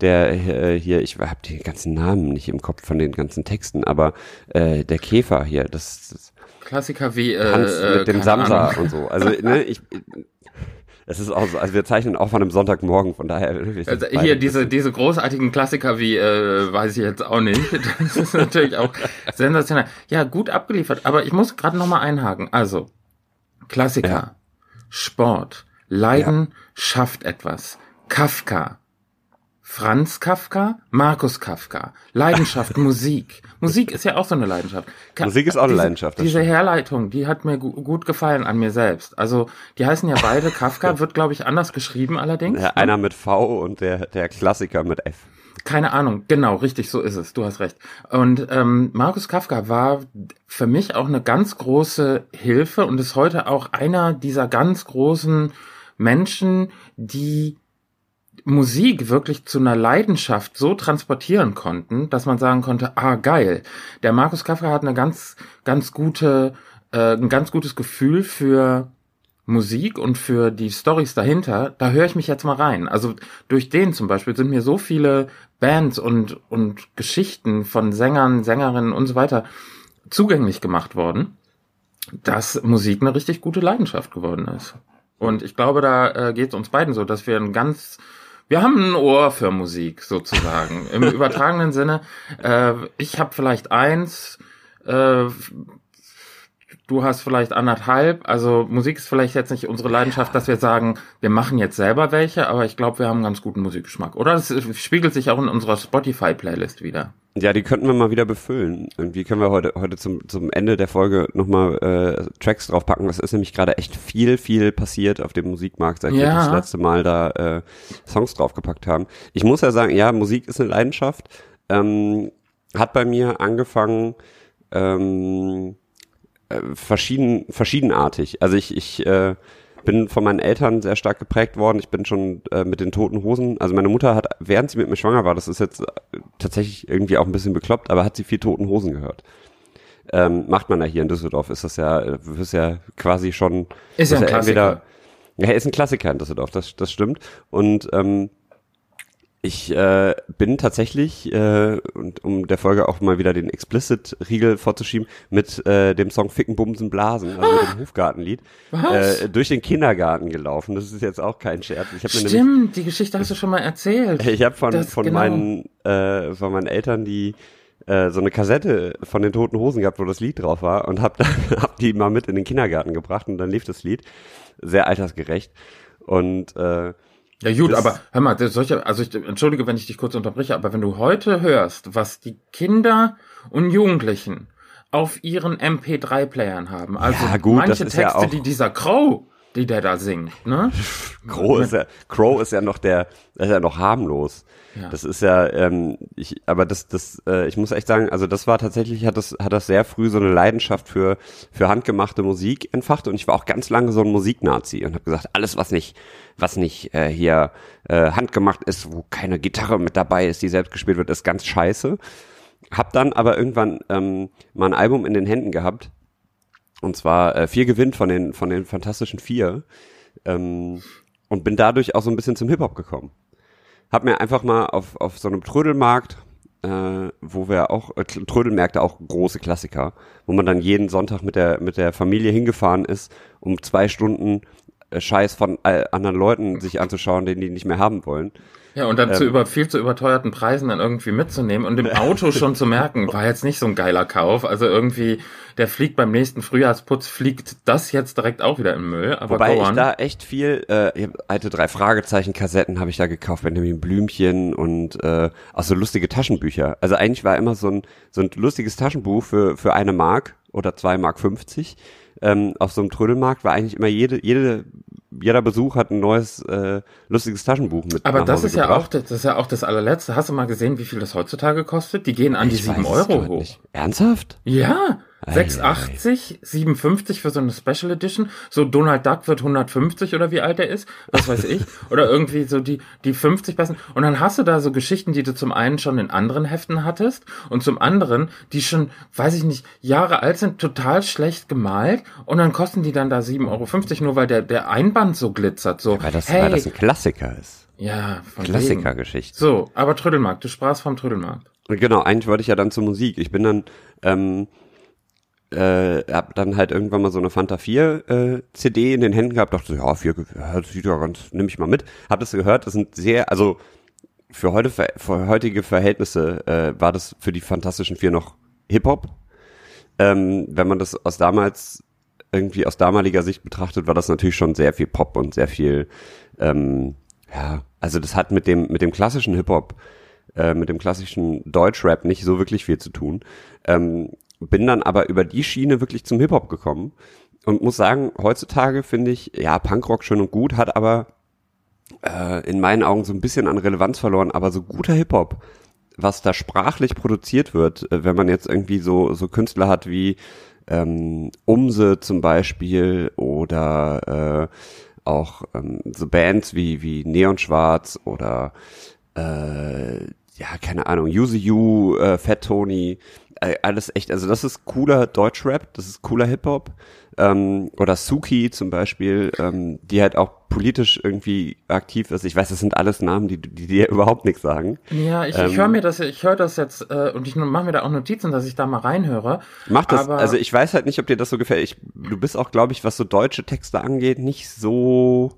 der äh, hier, ich habe die ganzen Namen nicht im Kopf von den ganzen Texten, aber äh, der Käfer hier, das, das Klassiker wie äh, Hans mit dem Samsa und so. Also ne, ich es ist auch so, also wir zeichnen auch von einem Sonntagmorgen, von daher. Also hier diese diese großartigen Klassiker wie äh, weiß ich jetzt auch nicht. Das ist natürlich auch sensationell. Ja, gut abgeliefert. Aber ich muss gerade noch mal einhaken. Also Klassiker, ja. Sport, Leiden ja. schafft etwas. Kafka, Franz Kafka, Markus Kafka. Leidenschaft, Musik. Musik ist ja auch so eine Leidenschaft. Musik ist auch eine diese, Leidenschaft. Diese Herleitung, die hat mir gu gut gefallen an mir selbst. Also, die heißen ja beide Kafka, wird glaube ich anders geschrieben allerdings. Ja, ne? einer mit V und der, der Klassiker mit F. Keine Ahnung, genau, richtig, so ist es. Du hast recht. Und ähm, Markus Kafka war für mich auch eine ganz große Hilfe und ist heute auch einer dieser ganz großen Menschen, die Musik wirklich zu einer Leidenschaft so transportieren konnten, dass man sagen konnte, ah geil, der Markus Kafka hat eine ganz, ganz gute, äh, ein ganz gutes Gefühl für Musik und für die Stories dahinter, da höre ich mich jetzt mal rein. Also durch den zum Beispiel sind mir so viele Bands und, und Geschichten von Sängern, Sängerinnen und so weiter zugänglich gemacht worden, dass Musik eine richtig gute Leidenschaft geworden ist. Und ich glaube, da äh, geht es uns beiden so, dass wir ein ganz wir haben ein Ohr für Musik sozusagen im übertragenen Sinne. Äh, ich habe vielleicht eins, äh, du hast vielleicht anderthalb. Also Musik ist vielleicht jetzt nicht unsere Leidenschaft, dass wir sagen, wir machen jetzt selber welche, aber ich glaube, wir haben einen ganz guten Musikgeschmack. Oder es spiegelt sich auch in unserer Spotify-Playlist wieder. Ja, die könnten wir mal wieder befüllen. Irgendwie können wir heute, heute zum, zum Ende der Folge nochmal äh, Tracks draufpacken. Das ist nämlich gerade echt viel, viel passiert auf dem Musikmarkt, seit ja. wir das letzte Mal da äh, Songs draufgepackt haben. Ich muss ja sagen, ja, Musik ist eine Leidenschaft. Ähm, hat bei mir angefangen ähm, äh, verschieden, verschiedenartig. Also ich, ich äh, bin von meinen Eltern sehr stark geprägt worden. Ich bin schon äh, mit den toten Hosen, also meine Mutter hat, während sie mit mir schwanger war, das ist jetzt äh, tatsächlich irgendwie auch ein bisschen bekloppt, aber hat sie viel toten Hosen gehört. Ähm, macht man ja hier in Düsseldorf, ist das ja, ist ja quasi schon. Ist ja ein Klassiker. Entweder, ja, ist ein Klassiker in Düsseldorf, das, das stimmt. Und ähm, ich äh, bin tatsächlich, äh, und um der Folge auch mal wieder den Explicit-Riegel vorzuschieben, mit äh, dem Song Ficken, Bumsen, Blasen, also mit dem Hofgartenlied, äh, durch den Kindergarten gelaufen. Das ist jetzt auch kein Scherz. Ich hab Stimmt, mir nämlich, die Geschichte hast du schon mal erzählt. Ich habe von, von, genau. meinen, äh, von meinen Eltern die äh, so eine Kassette von den Toten Hosen gehabt, wo das Lied drauf war und hab, dann, hab die mal mit in den Kindergarten gebracht und dann lief das Lied. Sehr altersgerecht. Und äh, ja gut, aber hör mal, solche, also ich entschuldige, wenn ich dich kurz unterbreche, aber wenn du heute hörst, was die Kinder und Jugendlichen auf ihren MP3-Playern haben, also ja, gut, manche Texte, ja die dieser Crow, die der da singt, ne? Crow ist ja, Crow ist ja noch der, ist ja noch harmlos. Ja. Das ist ja, ähm, ich, aber das, das, äh, ich muss echt sagen, also das war tatsächlich, hat das, hat das sehr früh so eine Leidenschaft für, für handgemachte Musik entfacht und ich war auch ganz lange so ein Musiknazi und habe gesagt, alles was nicht, was nicht äh, hier äh, handgemacht ist, wo keine Gitarre mit dabei ist, die selbst gespielt wird, ist ganz scheiße. Hab dann aber irgendwann ähm, mal ein Album in den Händen gehabt und zwar äh, vier gewinnt von den von den fantastischen vier ähm, und bin dadurch auch so ein bisschen zum Hip Hop gekommen hab mir einfach mal auf, auf so einem Trödelmarkt, äh, wo wir auch, äh, Trödelmärkte auch große Klassiker, wo man dann jeden Sonntag mit der, mit der Familie hingefahren ist, um zwei Stunden äh, Scheiß von äh, anderen Leuten sich anzuschauen, den die nicht mehr haben wollen. Ja, und dann zu Ähm. über viel zu überteuerten Preisen dann irgendwie mitzunehmen und im Auto schon zu merken, war jetzt nicht so ein geiler Kauf. Also irgendwie, der fliegt beim nächsten Frühjahrsputz, fliegt das jetzt direkt auch wieder im Müll. Aber Wobei ich da echt viel, äh, alte drei Fragezeichen Kassetten habe ich da gekauft, Benjamin Blümchen und äh, auch so lustige Taschenbücher. Also eigentlich war immer so ein so ein lustiges Taschenbuch für für eine Mark oder zwei Mark 50 ähm, auf so einem Trödelmarkt war eigentlich immer jede jede jeder Besuch hat ein neues äh, lustiges Taschenbuch mit. aber das Hause ist ja gebracht. auch, das ist ja auch das allerletzte. Hast du mal gesehen, wie viel das heutzutage kostet? Die gehen an die Ich 7 weiß es Euro hoch. nicht. Ernsthaft? Ja, 6,80, 57 für so eine Special Edition. So Donald Duck wird 150 oder wie alt er ist, was weiß ich. Oder irgendwie so die, die 50 besten. Und dann hast du da so Geschichten, die du zum einen schon in anderen Heften hattest und zum anderen, die schon, weiß ich nicht, Jahre alt sind, total schlecht gemalt und dann kosten die dann da 7,50 Euro, nur weil der, der Einband so glitzert. So, Weil das, hey, weil das ein Klassiker ist. ja, von. Klassikergeschichte. So, aber Trödelmarkt, du sprachst vom Trödelmarkt. Genau, eigentlich wollte ich ja dann zur Musik. Ich bin dann, ähm, äh, hab dann halt irgendwann mal so eine Fanta 4 äh, CD in den Händen gehabt, dachte so, ja, 4, ja, das sieht ja ganz, nehme ich mal mit. Hab das gehört, das sind sehr, also für heute, für heutige Verhältnisse äh, war das für die Fantastischen Vier noch Hip-Hop. Ähm, wenn man das aus damals irgendwie aus damaliger Sicht betrachtet, war das natürlich schon sehr viel Pop und sehr viel, ähm, ja, also das hat mit dem mit dem klassischen Hip-Hop, äh, mit dem klassischen Deutschrap nicht so wirklich viel zu tun. Ähm, bin dann aber über die Schiene wirklich zum Hip-Hop gekommen und muss sagen, heutzutage finde ich, ja, Punkrock schön und gut, hat aber äh, in meinen Augen so ein bisschen an Relevanz verloren, aber so guter Hip-Hop, was da sprachlich produziert wird, äh, wenn man jetzt irgendwie so, so Künstler hat wie ähm, Umse zum Beispiel oder äh, auch ähm, so Bands wie, wie Neon Schwarz oder äh, ja, keine Ahnung, Use You, äh, Fat Tony, alles echt, also das ist cooler Deutschrap, das ist cooler Hip-Hop. Ähm, oder Suki zum Beispiel, ähm, die halt auch politisch irgendwie aktiv ist. Ich weiß, das sind alles Namen, die, die dir überhaupt nichts sagen. Ja, ich, Ähm, ich höre mir das, ich höre das jetzt äh, und ich mache mir da auch Notizen, dass ich da mal reinhöre. Mach das, Aber- also ich weiß halt nicht, ob dir das so gefällt. Ich, du bist auch, glaube ich, was so deutsche Texte angeht, nicht so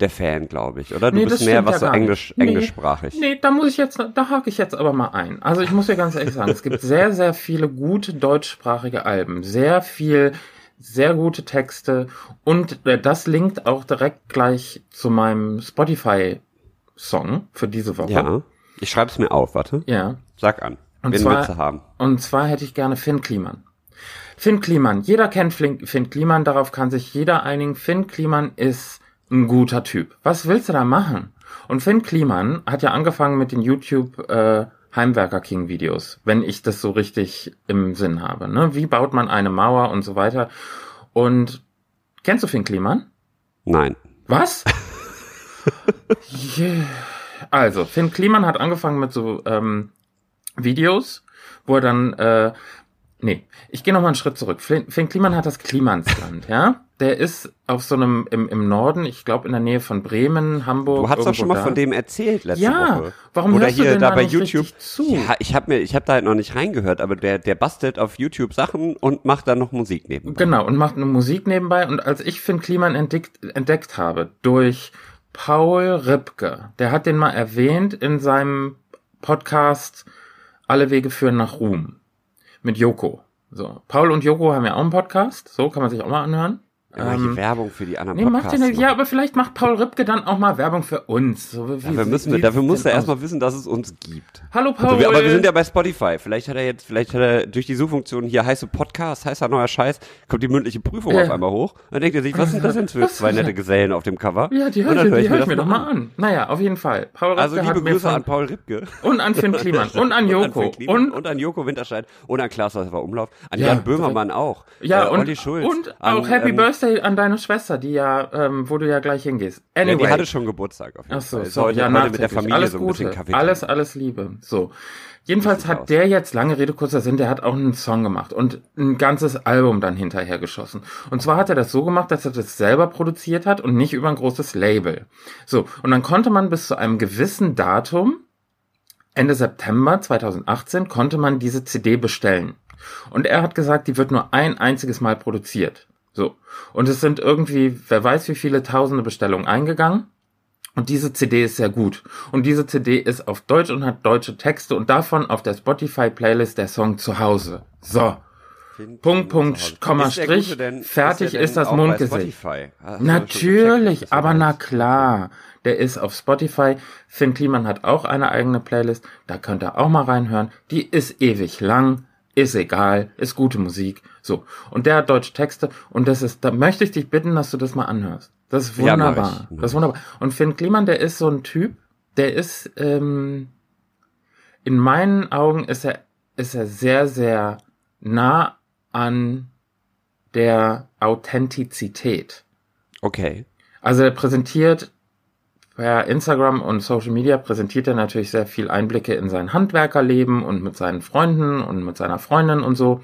der Fan, glaube ich, oder? Du Nee, bist mehr was ja so englisch. Nee. englischsprachig. Nee, da muss ich jetzt, da hake ich jetzt aber mal ein. Also ich muss dir ganz ehrlich sagen, es gibt sehr, sehr viele gute deutschsprachige Alben, sehr viel, sehr gute Texte und äh, das linkt auch direkt gleich zu meinem Spotify-Song für diese Woche. Ja. Ich schreibe es mir auf, warte. Ja. Sag an. Und Wen zwar- willst du haben? Und zwar hätte ich gerne Finn Kliman. Finn Kliman, jeder kennt Finn Kliman, darauf kann sich jeder einigen. Finn Kliman ist ein guter Typ. Was willst du da machen? Und Finn Kliman hat ja angefangen mit den YouTube äh, Heimwerker King Videos, wenn ich das so richtig im Sinn habe. Ne? Wie baut man eine Mauer und so weiter. Und kennst du Finn Kliman? Nein. Was? yeah. Also, Finn Kliman hat angefangen mit so ähm, Videos, wo er dann, äh, nee, ich gehe noch mal einen Schritt zurück. Finn, Kliman hat das Klimansland, ja? Der ist auf so einem, im, im Norden, ich glaube in der Nähe von Bremen, Hamburg. Du hast doch schon mal da. von dem erzählt letzte Ja, Woche. warum Oder hörst du hier denn da da bei YouTube. zu? Ja, ich habe mir, ich habe da halt noch nicht reingehört, aber der, der bastelt auf YouTube Sachen und macht dann noch Musik nebenbei. Genau, und macht eine Musik nebenbei. Und als ich Finn Kliman entdeckt, entdeckt habe durch Paul Ripke, der hat den mal erwähnt in seinem Podcast Alle Wege führen nach Ruhm mit Joko. So, Paul und Joko haben ja auch einen Podcast, so kann man sich auch mal anhören. Hier Ähm, Werbung für die anderen Nee, macht Podcasts. den, ja, aber vielleicht macht Paul Ripke dann auch mal Werbung für uns. So, wie, Dafür müssen wir, dafür muss er erstmal wissen, dass es uns gibt. Hallo Paul. Also wir, aber wir sind ja bei Spotify. Vielleicht hat er jetzt, vielleicht hat er durch die Suchfunktion hier heiße Podcast, heißer neuer Scheiß, kommt die mündliche Prüfung Ja. auf einmal hoch. Dann denkt er sich, was sind das denn für zwei nette Gesellen auf dem Cover? ja, die Und höre ich, hör ich mir doch mal an. Naja, auf jeden Fall. Paul Ripke Also liebe Grüße an Paul Ripke. und an Finn Kliman und an Joko Finn Kliman und und an Joko Winterscheid und an Klaas Umlauf, an Ja, Jan Böhmermann auch. Ja, äh, und, und an, auch Happy ähm, Birthday an deine Schwester, die ja, ähm, wo du ja gleich hingehst. Ja, Anyway. die hatte schon Geburtstag auf jeden Ach so, Fall. So, heute, ja, heute mit der. Familie alles so ein bisschen Gute, Kaffee. alles, alles Liebe. So. Jedenfalls hat aus. der jetzt, lange Rede, kurzer Sinn, der hat auch einen Song gemacht und ein ganzes Album dann hinterher geschossen. Und zwar hat er das so gemacht, dass er das selber produziert hat und nicht über ein großes Label. So. Und dann konnte man bis zu einem gewissen Datum, Ende September 2018, konnte man diese CD bestellen. Und er hat gesagt, die wird nur ein einziges Mal produziert. So. Und es sind irgendwie, wer weiß wie viele tausende Bestellungen eingegangen. Und diese CD ist sehr gut. Und diese CD ist auf Deutsch und hat deutsche Texte und davon auf der Spotify-Playlist der Song zu Hause. So. Punkt, Punkt, Komma, Strich, denn, fertig ist, ist das Mundgesicht. Natürlich, aber na klar. Der ist auf Spotify. Finn Kliman hat auch eine eigene Playlist. Da könnt ihr auch mal reinhören. Die ist ewig lang. Ist egal. Ist gute Musik. So. Und der hat deutsche Texte. Und das ist, da möchte ich dich bitten, dass du das mal anhörst. Das ist wunderbar. Ja, das ist wunderbar. Und Finn Kliman, der ist so ein Typ, der ist, ähm, in meinen Augen ist er, ist er sehr, sehr nah an der Authentizität. Okay. Also er präsentiert per Instagram und Social Media präsentiert er natürlich sehr viel Einblicke in sein Handwerkerleben und mit seinen Freunden und mit seiner Freundin und so.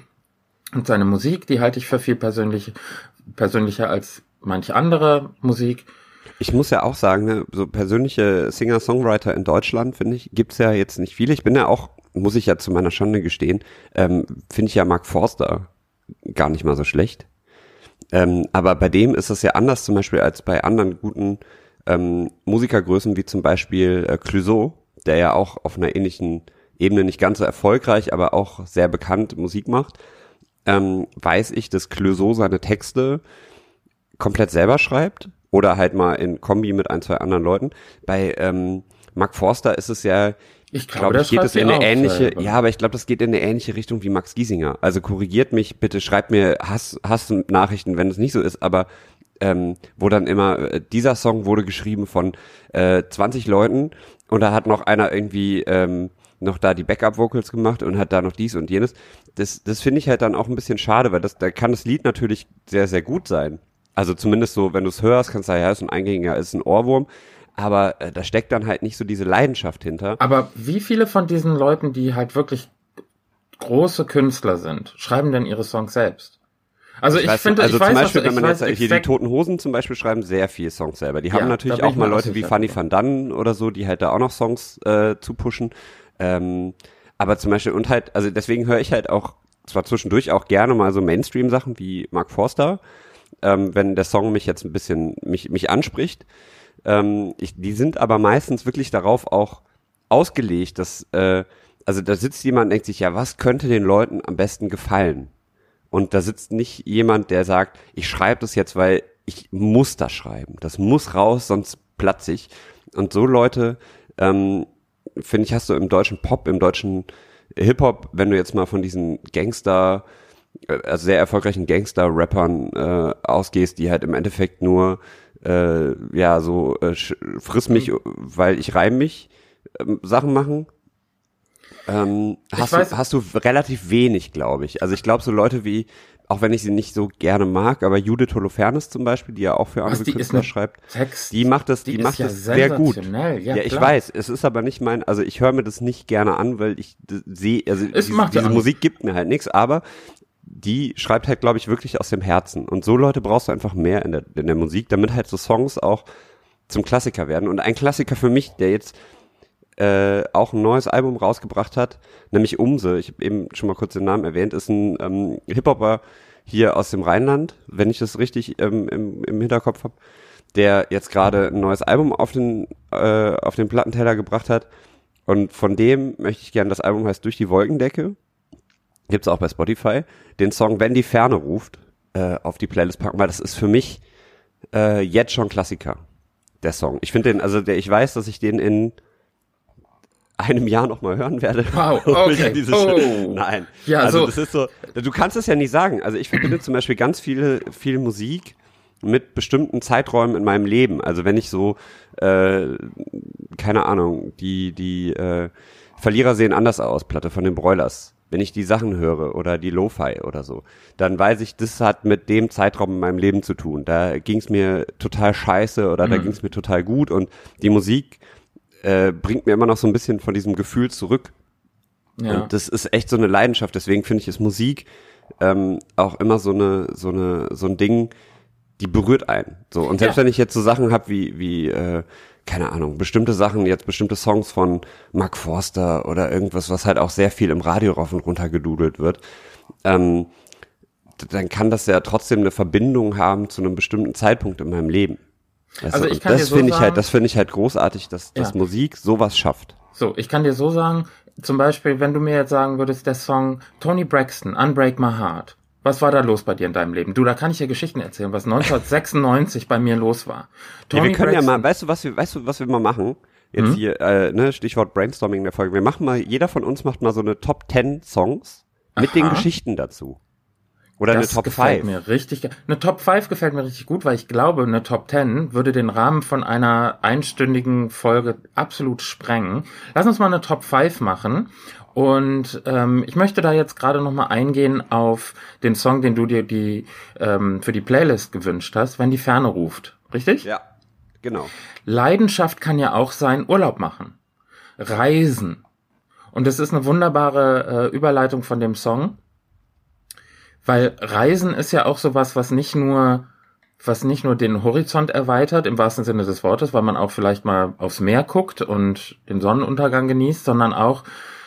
Und seine Musik, die halte ich für viel persönlich, persönlicher als manche andere Musik. Ich muss ja auch sagen, ne, so persönliche Singer-Songwriter in Deutschland, finde ich, gibt's ja jetzt nicht viele. Ich bin ja auch, muss ich ja zu meiner Schande gestehen, ähm, finde ich ja Mark Forster gar nicht mal so schlecht. Ähm, aber bei dem ist es ja anders zum Beispiel als bei anderen guten ähm, Musikergrößen wie zum Beispiel äh, Clouseau, der ja auch auf einer ähnlichen Ebene nicht ganz so erfolgreich, aber auch sehr bekannt Musik macht, ähm, weiß ich, dass Clouseau seine Texte komplett selber schreibt oder halt mal in Kombi mit ein, zwei anderen Leuten. Bei ähm, Mark Forster ist es ja ich glaube, glaub, ich geht es in eine ähnliche, selber. ja, aber ich glaube, das geht in eine ähnliche Richtung wie Max Giesinger. Also korrigiert mich bitte, schreibt mir Hass, Hass-Nachrichten, wenn es nicht so ist, aber ähm, wo dann immer, äh, dieser Song wurde geschrieben von äh, 20 Leuten und da hat noch einer irgendwie ähm, noch da die Backup-Vocals gemacht und hat da noch dies und jenes. Das, das finde ich halt dann auch ein bisschen schade, weil das, da kann das Lied natürlich sehr, sehr gut sein. Also zumindest so, wenn du es hörst, kannst du sagen, ja, ist ein Eingängiger, ist ein Ohrwurm aber äh, da steckt dann halt nicht so diese Leidenschaft hinter. Aber wie viele von diesen Leuten, die halt wirklich große Künstler sind, schreiben denn ihre Songs selbst? Also ich, ich finde, also ich zum weiß, Beispiel, wenn man jetzt hier die Toten Hosen zum Beispiel schreiben sehr viel Songs selber. Die ja, haben natürlich auch mal Leute wie Fanny van Dannen oder so, die halt da auch noch Songs äh, zu pushen. Ähm, aber zum Beispiel und halt, also deswegen höre ich halt auch zwar zwischendurch auch gerne mal so Mainstream-Sachen wie Mark Forster, ähm, wenn der Song mich jetzt ein bisschen mich mich anspricht. Ähm, ich, die sind aber meistens wirklich darauf auch ausgelegt, dass, äh, also da sitzt jemand und denkt sich, ja, was könnte den Leuten am besten gefallen? Und da sitzt nicht jemand, der sagt, ich schreibe das jetzt, weil ich muss das schreiben. Das muss raus, sonst platze ich. Und so Leute, ähm, finde ich, hast du im deutschen Pop, im deutschen Hip-Hop, wenn du jetzt mal von diesen Gangster, äh, also sehr erfolgreichen Gangster-Rappern äh, ausgehst, die halt im Endeffekt nur äh, ja, so äh, friss mich, mhm. weil ich reim mich ähm, Sachen machen. Ähm, hast, weiß, du, hast du relativ wenig, glaube ich. Also ich glaube, so Leute wie, auch wenn ich sie nicht so gerne mag, aber Judith Holofernes zum Beispiel, die ja auch für andere Künstler schreibt, Text, die macht das, die, die macht ja das sehr gut. Ja, ja ich weiß, es ist aber nicht mein, also ich höre mir das nicht gerne an, weil ich sehe, also es diese, diese Musik gibt mir halt nichts, aber die schreibt halt, glaube ich, wirklich aus dem Herzen. Und so Leute brauchst du einfach mehr in der, in der Musik, damit halt so Songs auch zum Klassiker werden. Und ein Klassiker für mich, der jetzt äh, auch ein neues Album rausgebracht hat, nämlich Umse, ich habe eben schon mal kurz den Namen erwähnt, ist ein ähm, Hip-Hopper hier aus dem Rheinland, wenn ich das richtig ähm, im, im Hinterkopf habe, der jetzt gerade ein neues Album auf den, äh, auf den Plattenteller gebracht hat. Und von dem möchte ich gerne, das Album heißt Durch die Wolkendecke gibt's auch bei Spotify, den Song Wenn die Ferne ruft äh, auf die Playlist packen, weil das ist für mich äh, jetzt schon Klassiker, der Song. Ich finde den, also der, ich weiß, dass ich den in einem Jahr noch mal hören werde. Wow, okay. Oh. Nein. Ja, also so. das ist so, du kannst es ja nicht sagen. Also ich verbinde zum Beispiel ganz viele, viel Musik mit bestimmten Zeiträumen in meinem Leben. Also wenn ich so, äh, keine Ahnung, die, die äh, Verlierer sehen anders aus, Platte von den Broilers wenn ich die Sachen höre oder die Lo-Fi oder so, dann weiß ich, das hat mit dem Zeitraum in meinem Leben zu tun. Da ging es mir total scheiße oder mhm. da ging es mir total gut und die Musik äh, bringt mir immer noch so ein bisschen von diesem Gefühl zurück. Ja. Und das ist echt so eine Leidenschaft. Deswegen finde ich es Musik ähm, auch immer so eine so eine so ein Ding, die berührt einen. So und selbst ja. wenn ich jetzt so Sachen habe wie wie äh, keine Ahnung, bestimmte Sachen, jetzt bestimmte Songs von Mark Forster oder irgendwas, was halt auch sehr viel im Radio rauf und runter gedudelt wird. Ähm, dann kann das ja trotzdem eine Verbindung haben zu einem bestimmten Zeitpunkt in meinem Leben. Also dir das so finde ich halt, das finde ich halt großartig, dass, dass Ja. Musik sowas schafft. So, ich kann dir so sagen, zum Beispiel, wenn du mir jetzt sagen würdest, der Song Tony Braxton, Unbreak My Heart. Was war da los bei dir in deinem Leben? Du, da kann ich dir Geschichten erzählen, was 1996 bei mir los war. Ja, wir können ja Braxton- mal, weißt du, was wir, weißt du, was wir mal machen? Jetzt Mhm. hier, äh, ne, Stichwort Brainstorming in der Folge. Wir machen mal, jeder von uns macht mal so eine Top 10 Songs mit den Aha. Geschichten dazu. Oder das eine Top gefällt 5. mir richtig. Eine Top 5 gefällt mir richtig gut, weil ich glaube, eine Top 10 würde den Rahmen von einer einstündigen Folge absolut sprengen. Lass uns mal eine Top 5 machen. Und ähm, ich möchte da jetzt gerade noch mal eingehen auf den Song, den du dir die ähm, für die Playlist gewünscht hast, wenn die Ferne ruft. Richtig? Ja, genau. Leidenschaft kann ja auch sein Urlaub machen, Reisen. Und das ist eine wunderbare äh, Überleitung von dem Song, weil Reisen ist ja auch sowas, was nicht nur was nicht nur den Horizont erweitert im wahrsten Sinne des Wortes, weil man auch vielleicht mal aufs Meer guckt und den Sonnenuntergang genießt, sondern auch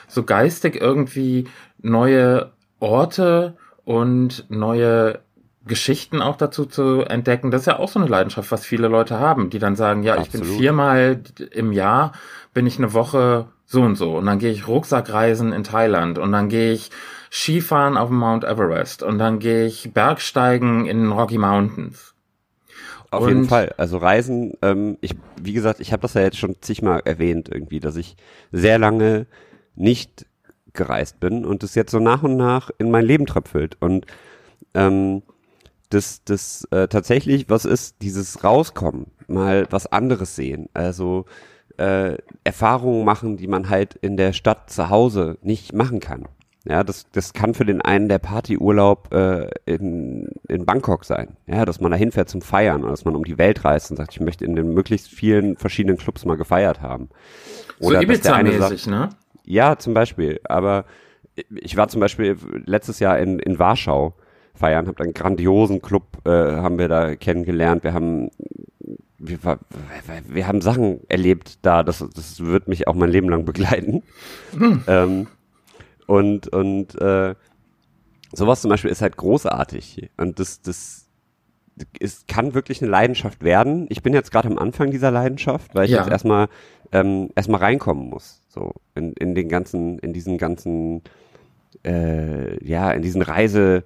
so geistig irgendwie neue Orte und neue Geschichten auch dazu zu entdecken. Das ist ja auch so eine Leidenschaft, was viele Leute haben, die dann sagen, ja, ich bin Absolut. viermal im Jahr, bin ich eine Woche so und so und dann gehe ich Rucksackreisen in Thailand und dann gehe ich Skifahren auf dem Mount Everest und dann gehe ich Bergsteigen in den Rocky Mountains. Auf Und- jeden Fall. Also Reisen, ähm, ich, wie gesagt, ich habe das ja jetzt schon zigmal erwähnt irgendwie, dass ich sehr lange nicht gereist bin und es jetzt so nach und nach in mein Leben tröpfelt. Und ähm, das, das äh, tatsächlich, was ist, dieses Rauskommen, mal was anderes sehen. Also äh, Erfahrungen machen, die man halt in der Stadt zu Hause nicht machen kann. Ja, das, das kann für den einen der Partyurlaub äh, in, in Bangkok sein. Ja, dass man da hinfährt zum Feiern oder dass man um die Welt reist und sagt, ich möchte in den möglichst vielen verschiedenen Clubs mal gefeiert haben. So dass der eine sagt- Ibiza-mäßig, ne? ja, zum Beispiel. Aber ich war zum Beispiel letztes Jahr in, in Warschau feiern, habe einen grandiosen Club, äh, haben wir da kennengelernt. Wir haben wir, war- wir haben Sachen erlebt da, das, das wird mich auch mein Leben lang begleiten. Ähm, und und äh, sowas zum Beispiel ist halt großartig. Und das, das ist, kann wirklich eine Leidenschaft werden. Ich bin jetzt gerade am Anfang dieser Leidenschaft, weil ich Ja. jetzt erstmal ähm, erstmal reinkommen muss. So in, in den ganzen, in diesen ganzen, äh, ja, in diesen Reise,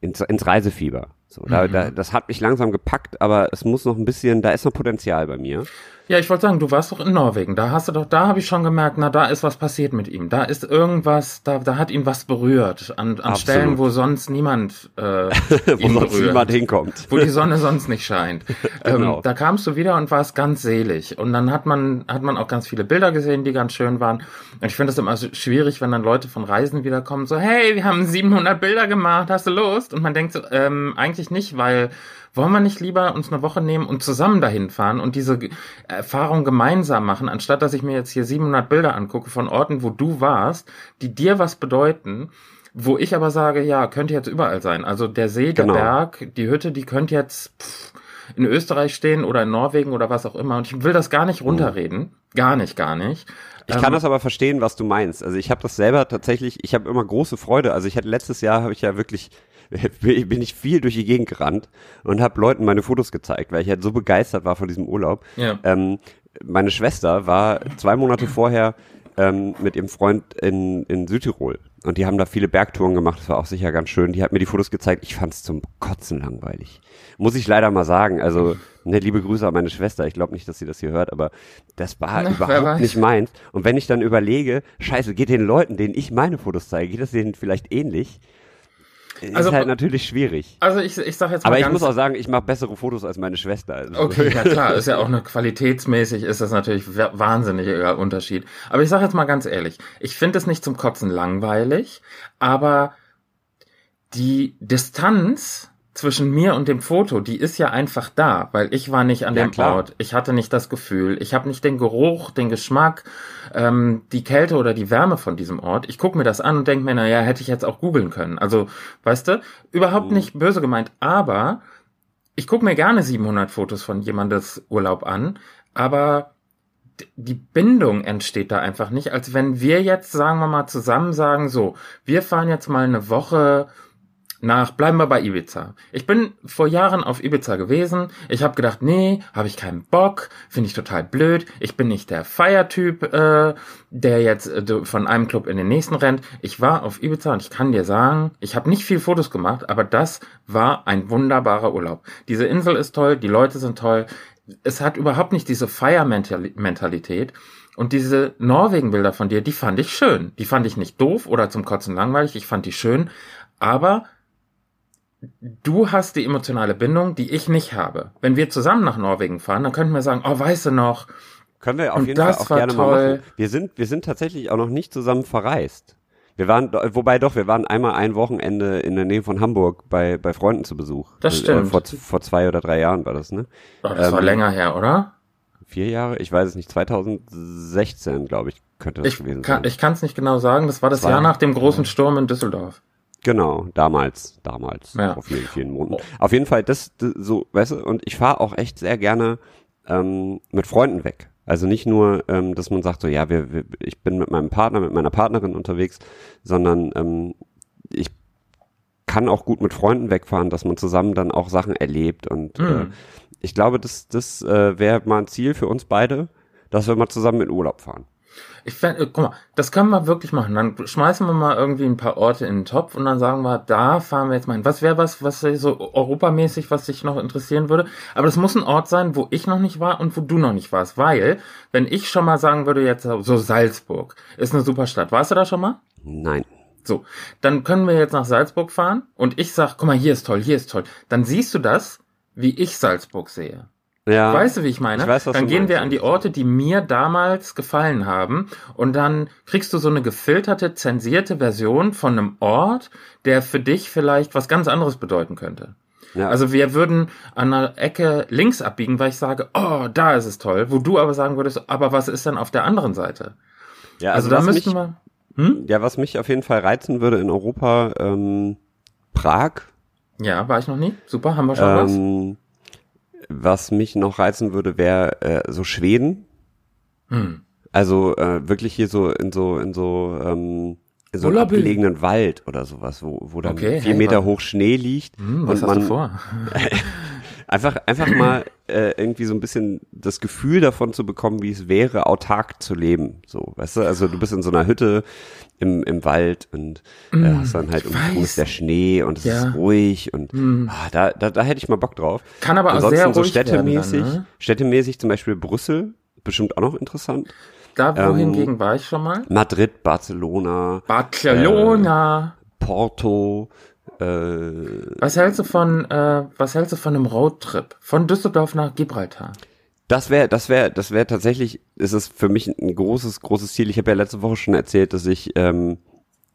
ins, ins Reisefieber. So, da, Mhm. da, das hat mich langsam gepackt, aber es muss noch ein bisschen, da ist noch Potenzial bei mir. Ja, ich wollte sagen, du warst doch in Norwegen. Da hast du doch, da habe ich schon gemerkt, na, da ist was passiert mit ihm. Da ist irgendwas, da, da hat ihn was berührt. An, an. Stellen, wo sonst niemand äh, Wo sonst berührt. niemand hinkommt. wo die Sonne sonst nicht scheint. Genau. ähm, da kamst du wieder und warst ganz selig. Und dann hat man, hat man auch ganz viele Bilder gesehen, die ganz schön waren. Und ich finde es immer so schwierig, wenn dann Leute von Reisen wiederkommen, so, hey, wir haben 700 Bilder gemacht, hast du Lust? Und man denkt so, ähm, eigentlich nicht, weil wollen wir nicht lieber uns eine Woche nehmen und zusammen dahin fahren und diese Erfahrung gemeinsam machen, anstatt dass ich mir jetzt hier 700 Bilder angucke von Orten, wo du warst, die dir was bedeuten, wo ich aber sage, ja, könnte jetzt überall sein. Also der See, der Genau. Berg, die Hütte, die könnte jetzt pff, in Österreich stehen oder in Norwegen oder was auch immer. Und ich will das gar nicht runterreden. Gar nicht, gar nicht. Ich kann Ähm, das aber verstehen, was du meinst. Also ich habe das selber tatsächlich, ich habe immer große Freude. Also ich hatte letztes Jahr habe ich ja wirklich bin ich viel durch die Gegend gerannt und habe Leuten meine Fotos gezeigt, weil ich halt so begeistert war von diesem Urlaub. Ja. Ähm, meine Schwester war zwei Monate vorher ähm, mit ihrem Freund in, in Südtirol und die haben da viele Bergtouren gemacht. Das war auch sicher ganz schön. Die hat mir die Fotos gezeigt. Ich fand es zum Kotzen langweilig. Muss ich leider mal sagen. Also, ne, liebe Grüße an meine Schwester. Ich glaube nicht, dass sie das hier hört, aber das war wer überhaupt nicht meins. Und wenn ich dann überlege, scheiße, geht den Leuten, denen ich meine Fotos zeige, geht das denen vielleicht ähnlich? Ist Also, halt natürlich schwierig. Also ich, ich sag jetzt mal Aber ich muss auch sagen, ich mache bessere Fotos als meine Schwester. Also, Okay, ja klar, ist ja auch eine qualitätsmäßig ist das natürlich wa- wahnsinniger Unterschied. Aber ich sage jetzt mal ganz ehrlich, ich finde es nicht zum Kotzen langweilig, aber die Distanz zwischen mir und dem Foto, die ist ja einfach da, weil ich war nicht an Ja, dem klar. Ort, ich hatte nicht das Gefühl, ich habe nicht den Geruch, den Geschmack, ähm, die Kälte oder die Wärme von diesem Ort. Ich gucke mir das an und denke mir, naja, hätte ich jetzt auch googeln können. Also, weißt du, überhaupt Mhm. nicht böse gemeint, aber ich gucke mir gerne 700 Fotos von jemandes Urlaub an, aber die Bindung entsteht da einfach nicht, als wenn wir jetzt, sagen wir mal, zusammen sagen, so, wir fahren jetzt mal eine Woche nach, bleiben wir bei Ibiza. Ich bin vor Jahren auf Ibiza gewesen. Ich habe gedacht, nee, habe ich keinen Bock, finde ich total blöd. Ich bin nicht der Feiertyp, äh, der jetzt äh, von einem Club in den nächsten rennt. Ich war auf Ibiza und ich kann dir sagen, ich habe nicht viel Fotos gemacht, aber das war ein wunderbarer Urlaub. Diese Insel ist toll, die Leute sind toll. Es hat überhaupt nicht diese Feiermentalität. Und diese Norwegen-Bilder von dir, die fand ich schön. Die fand ich nicht doof oder zum Kotzen langweilig. Ich fand die schön. Aber du hast die emotionale Bindung, die ich nicht habe. Wenn wir zusammen nach Norwegen fahren, dann könnten wir sagen, oh, weißt du noch? Können wir auf jeden Fall auch gerne toll. mal machen. Wir sind, wir sind tatsächlich auch noch nicht zusammen verreist. Wir waren, wobei doch, wir waren einmal ein Wochenende in der Nähe von Hamburg bei, bei Freunden zu Besuch. Das äh, stimmt. Vor, vor zwei oder drei Jahren war das, ne? Oh, das ähm, war länger her, oder? Vier Jahre? Ich weiß es nicht. 2016, glaube ich, könnte das ich gewesen kann, sein. Ich kann es nicht genau sagen. Das war das, das Jahr nach dem großen Sturm in Düsseldorf. Genau, damals, damals, ja. vor vielen, vielen Monaten. Oh. Auf jeden Fall, das, das so, weißt du, und ich fahre auch echt sehr gerne ähm, mit Freunden weg. Also nicht nur, ähm, dass man sagt, so ja, wir, wir, ich bin mit meinem Partner, mit meiner Partnerin unterwegs, sondern ähm, ich kann auch gut mit Freunden wegfahren, dass man zusammen dann auch Sachen erlebt. Und mhm. äh, ich glaube, das, das äh, wäre mal ein Ziel für uns beide, dass wir mal zusammen in Urlaub fahren. Ich fände, äh, guck mal, das können wir wirklich machen. Dann schmeißen wir mal irgendwie ein paar Orte in den Topf und dann sagen wir, da fahren wir jetzt mal hin. Was wäre was, was so europamäßig, was dich noch interessieren würde? Aber das muss ein Ort sein, wo ich noch nicht war und wo du noch nicht warst. Weil, wenn ich schon mal sagen würde, jetzt so Salzburg ist eine super Stadt. Warst du da schon mal? Nein. So, dann können wir jetzt nach Salzburg fahren und ich sag, guck mal, hier ist toll, hier ist toll. Dann siehst du das, wie ich Salzburg sehe. Ja. Weißt du, wie ich meine? Ich weiß, dann gehen meinst. wir an die Orte, die mir damals gefallen haben und dann kriegst du so eine gefilterte, zensierte Version von einem Ort, der für dich vielleicht was ganz anderes bedeuten könnte. Ja. Also wir würden an einer Ecke links abbiegen, weil ich sage, oh, da ist es toll, wo du aber sagen würdest, aber was ist denn auf der anderen Seite? Ja, also, also da müssten wir. Hm? Ja, was mich auf jeden Fall reizen würde in Europa, ähm, Prag. Ja, war ich noch nie. Super, haben wir schon ähm, was was mich noch reizen würde, wäre äh, so Schweden. Hm. Also äh, wirklich hier so in so in so ähm, in so einem abgelegenen Wald oder sowas, wo, wo dann okay, vier hey, Meter hoch Schnee liegt. Hm, was und hast man, du vor? einfach, einfach mal äh, irgendwie so ein bisschen das Gefühl davon zu bekommen, wie es wäre, autark zu leben. So, weißt du, also du bist in so einer Hütte im, im Wald und äh, mm, hast dann halt um ist der Schnee und es ja. ist ruhig und mm. ah, da, da, da hätte ich mal Bock drauf. Kann aber Ansonsten auch sehr so ruhig städtemäßig, werden dann, ne? städtemäßig zum Beispiel Brüssel, bestimmt auch noch interessant. Da wohingegen ähm, war ich schon mal? Madrid, Barcelona. Barcelona. Äh, Porto. Äh, was hältst du von, äh, was hältst du von einem Roadtrip? Von Düsseldorf nach Gibraltar? Das wäre, das wäre, das wäre tatsächlich, ist es für mich ein großes, großes Ziel. Ich habe ja letzte Woche schon erzählt, dass ich ähm,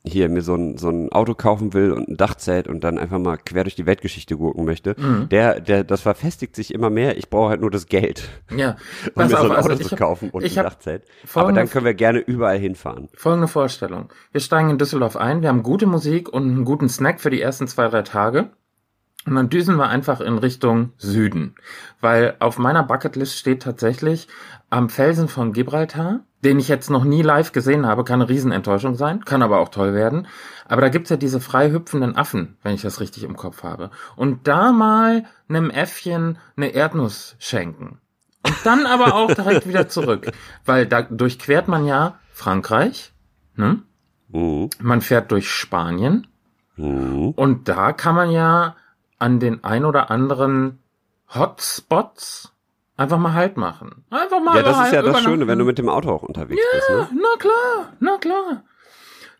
hier mir so ein, so ein Auto kaufen will und ein Dachzelt und dann einfach mal quer durch die Weltgeschichte gucken möchte. Mhm. Der, der, das verfestigt sich immer mehr. Ich brauche halt nur das Geld. Ja. um mir so ein Auto also zu kaufen und ein Dachzelt. Aber dann können wir gerne überall hinfahren. Folgende Vorstellung. Wir steigen in Düsseldorf ein, wir haben gute Musik und einen guten Snack für die ersten zwei, drei Tage. Und dann düsen wir einfach in Richtung Süden. Weil auf meiner Bucketlist steht tatsächlich am Felsen von Gibraltar, den ich jetzt noch nie live gesehen habe, kann eine Riesenenttäuschung sein, kann aber auch toll werden. Aber da gibt's ja diese frei hüpfenden Affen, wenn ich das richtig im Kopf habe. Und da mal einem Äffchen eine Erdnuss schenken. Und dann aber auch direkt wieder zurück. Weil da durchquert man ja Frankreich, ne? Mhm. Man fährt durch Spanien. Mhm. Und da kann man ja an den ein oder anderen Hotspots einfach mal Halt machen. Einfach mal Ja, das ist ja das Schöne, wenn du mit dem Auto auch unterwegs ja, bist. Ne? na klar, na klar.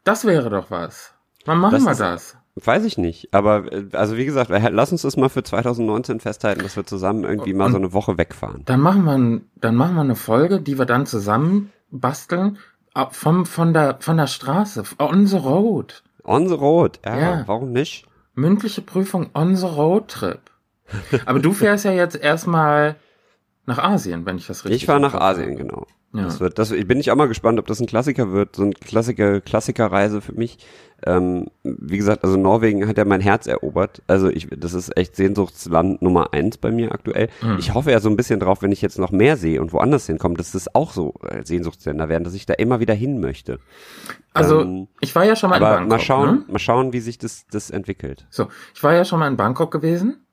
Das wäre doch was. Wann machen das wir das? Weiß ich nicht, aber äh, also wie gesagt, lass uns das mal für 2019 festhalten, dass wir zusammen irgendwie mal Und so eine Woche wegfahren. Dann machen wir, dann machen wir eine Folge, die wir dann zusammen basteln vom von der von der Straße on the road. On the road, ja, ja. warum nicht? Mündliche Prüfung on the road trip. Aber du fährst ja jetzt erstmal nach Asien, wenn ich das richtig Ich fahre nach Asien, genau. Ja. Das wird, das bin ich auch mal gespannt, ob das ein Klassiker wird, so eine Klassiker, Klassikerreise für mich. Ähm, wie gesagt, also Norwegen hat ja mein Herz erobert. Also ich, das ist echt Sehnsuchtsland Nummer eins bei mir aktuell. Mhm. Ich hoffe ja so ein bisschen drauf, wenn ich jetzt noch mehr sehe und woanders hinkomme, dass das auch so äh, Sehnsuchtsländer werden, dass ich da immer wieder hin möchte. Also, Ähm, ich war ja schon mal in Bangkok. mal schauen, Ne? mal schauen, wie sich das, das entwickelt. So, ich war ja schon mal in Bangkok gewesen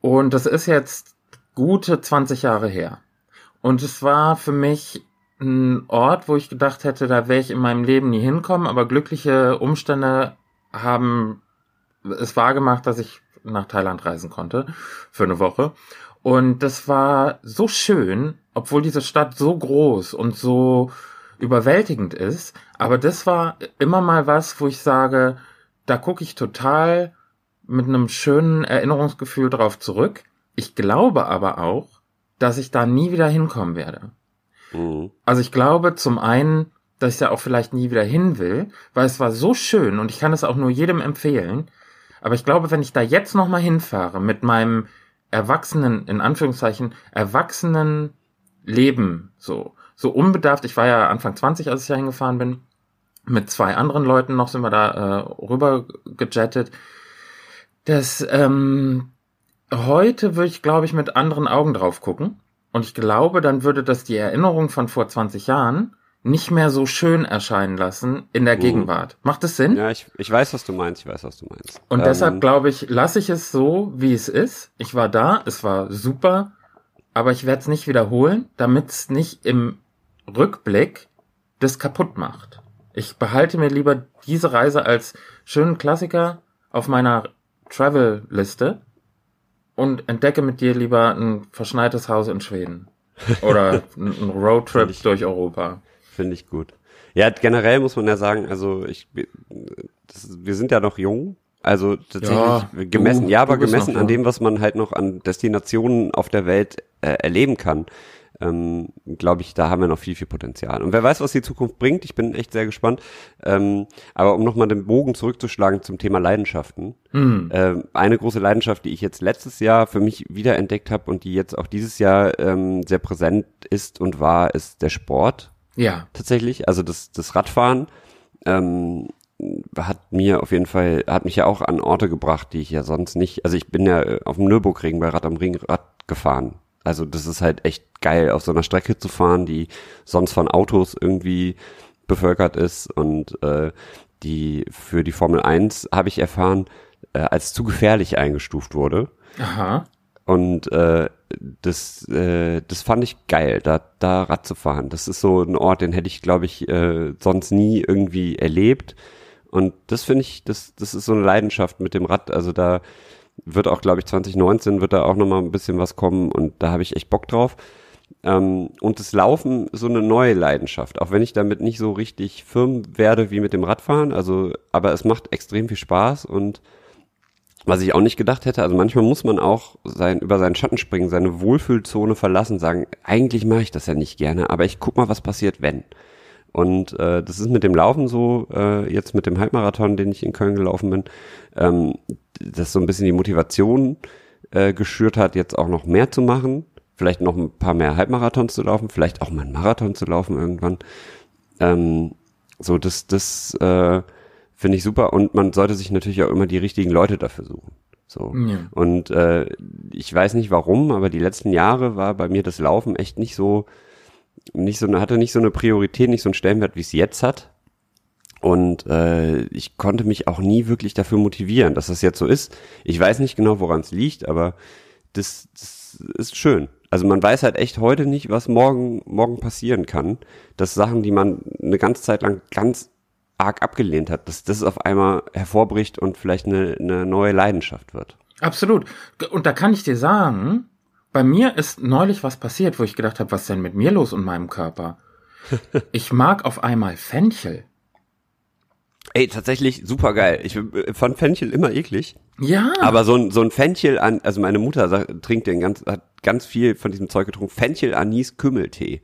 und das ist jetzt gute 20 Jahre her. Und es war für mich ein Ort, wo ich gedacht hätte, da wäre ich in meinem Leben nie hinkommen, aber glückliche Umstände haben es wahrgemacht, dass ich nach Thailand reisen konnte für eine Woche. Und das war so schön, obwohl diese Stadt so groß und so überwältigend ist. Aber das war immer mal was, wo ich sage, da gucke ich total mit einem schönen Erinnerungsgefühl drauf zurück. Ich glaube aber auch, dass ich da nie wieder hinkommen werde. Mhm. Also ich glaube zum einen, dass ich da auch vielleicht nie wieder hin will, weil es war so schön und ich kann es auch nur jedem empfehlen. Aber ich glaube, wenn ich da jetzt noch mal hinfahre mit meinem erwachsenen, in Anführungszeichen, erwachsenen Leben, so, so unbedarft, ich war ja Anfang 20, als ich da hingefahren bin, mit zwei anderen Leuten noch sind wir da äh, rüber gejettet. Das, ähm, heute würde ich, glaube ich, mit anderen Augen drauf gucken. Und ich glaube, dann würde das die Erinnerung von vor 20 Jahren nicht mehr so schön erscheinen lassen in der Mhm. Gegenwart. Macht es Sinn? Ja, ich, ich weiß, was du meinst, ich weiß, was du meinst. Und Ähm, deshalb glaube ich, lasse ich es so, wie es ist. Ich war da, es war super, aber ich werde es nicht wiederholen, damit es nicht im Rückblick das kaputt macht. Ich behalte mir lieber diese Reise als schönen Klassiker auf meiner Travel-Liste und entdecke mit dir lieber ein verschneites Haus in Schweden. Oder ein Roadtrip ich- durch Europa. Finde ich gut. Ja, generell muss man ja sagen, also ich, das, wir sind ja noch jung. Also tatsächlich Ja, gemessen, du- ja, aber gemessen an jung. dem, was man halt noch an Destinationen auf der Welt äh, erleben kann, ähm, glaube ich, da haben wir noch viel, viel Potenzial. Und wer weiß, was die Zukunft bringt, ich bin echt sehr gespannt. Ähm, aber um nochmal den Bogen zurückzuschlagen zum Thema Leidenschaften. Hm. Ähm, eine große Leidenschaft, die ich jetzt letztes Jahr für mich wiederentdeckt habe und die jetzt auch dieses Jahr ähm, sehr präsent ist und war, ist der Sport Ja. tatsächlich. Also das, das Radfahren ähm, hat mir auf jeden Fall, hat mich ja auch an Orte gebracht, die ich ja sonst nicht, also ich bin ja äh, auf dem Nürburgring bei Rad am Ring Rad gefahren. Also das ist halt echt geil, auf so einer Strecke zu fahren, die sonst von Autos irgendwie bevölkert ist und äh, die für die Formel 1 habe ich erfahren, äh, als zu gefährlich eingestuft wurde. Aha. Und äh, das, äh, das fand ich geil, da, da Rad zu fahren. Das ist so ein Ort, den hätte ich, glaube ich, äh, sonst nie irgendwie erlebt. Und das finde ich, das, das ist so eine Leidenschaft mit dem Rad. Also da wird auch, glaube ich, 2019 wird da auch nochmal ein bisschen was kommen und da habe ich echt Bock drauf. Ähm, und das Laufen so eine neue Leidenschaft, auch wenn ich damit nicht so richtig firm werde wie mit dem Radfahren. Also, aber es macht extrem viel Spaß und was ich auch nicht gedacht hätte, also manchmal muss man auch sein, über seinen Schatten springen, seine Wohlfühlzone verlassen, sagen, eigentlich mache ich das ja nicht gerne, aber ich guck mal, was passiert, wenn. Und äh, das ist mit dem Laufen so, äh, jetzt mit dem Halbmarathon, den ich in Köln gelaufen bin, ähm, das so ein bisschen die Motivation äh, geschürt hat, jetzt auch noch mehr zu machen, vielleicht noch ein paar mehr Halbmarathons zu laufen, vielleicht auch mal einen Marathon zu laufen irgendwann. Ähm, so, das, das äh, finde ich super und man sollte sich natürlich auch immer die richtigen Leute dafür suchen. So. Ja. Und äh, ich weiß nicht warum, aber die letzten Jahre war bei mir das Laufen echt nicht so, nicht so, eine- hatte nicht so eine Priorität, nicht so einen Stellenwert, wie es jetzt hat. Und äh, ich konnte mich auch nie wirklich dafür motivieren, dass das jetzt so ist. Ich weiß nicht genau, woran es liegt, aber das, das ist schön. Also man weiß halt echt heute nicht, was morgen, morgen passieren kann. Dass Sachen, die man eine ganze Zeit lang ganz arg abgelehnt hat, dass das auf einmal hervorbricht und vielleicht eine, eine neue Leidenschaft wird. Absolut. Und da kann ich dir sagen, bei mir ist neulich was passiert, wo ich gedacht habe, was ist denn mit mir los und meinem Körper? Ich mag auf einmal Fenchel. Ey, tatsächlich super geil. Ich äh, fand Fenchel immer eklig. Ja. Aber so ein, so ein Fenchel an, also meine Mutter sagt, trinkt den ganz, hat ganz viel von diesem Zeug getrunken. Fenchel, Anis, Kümmeltee.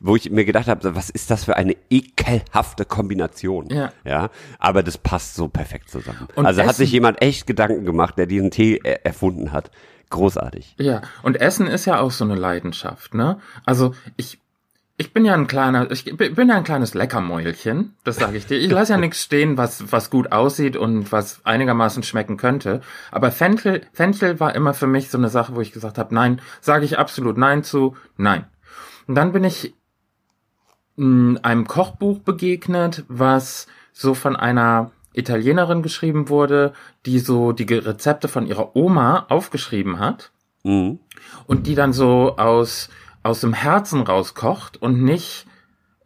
Wo ich mir gedacht habe, was ist das für eine ekelhafte Kombination? Ja. Ja. Aber das passt so perfekt zusammen. Und also hat Essen- sich jemand echt Gedanken gemacht, der diesen Tee er erfunden hat. Großartig. Ja, und Essen ist ja auch so eine Leidenschaft, ne? Also ich ich bin ja ein kleiner, ich bin ja ein kleines Leckermäulchen, das sage ich dir. Ich lasse ja nichts stehen, was was gut aussieht und was einigermaßen schmecken könnte. Aber Fenchel, Fenchel war immer für mich so eine Sache, wo ich gesagt habe, nein, sage ich absolut nein zu, nein. Und dann bin ich mh, einem Kochbuch begegnet, was so von einer Italienerin geschrieben wurde, die so die Rezepte von ihrer Oma aufgeschrieben hat Mhm. und die dann so aus aus dem Herzen rauskocht und nicht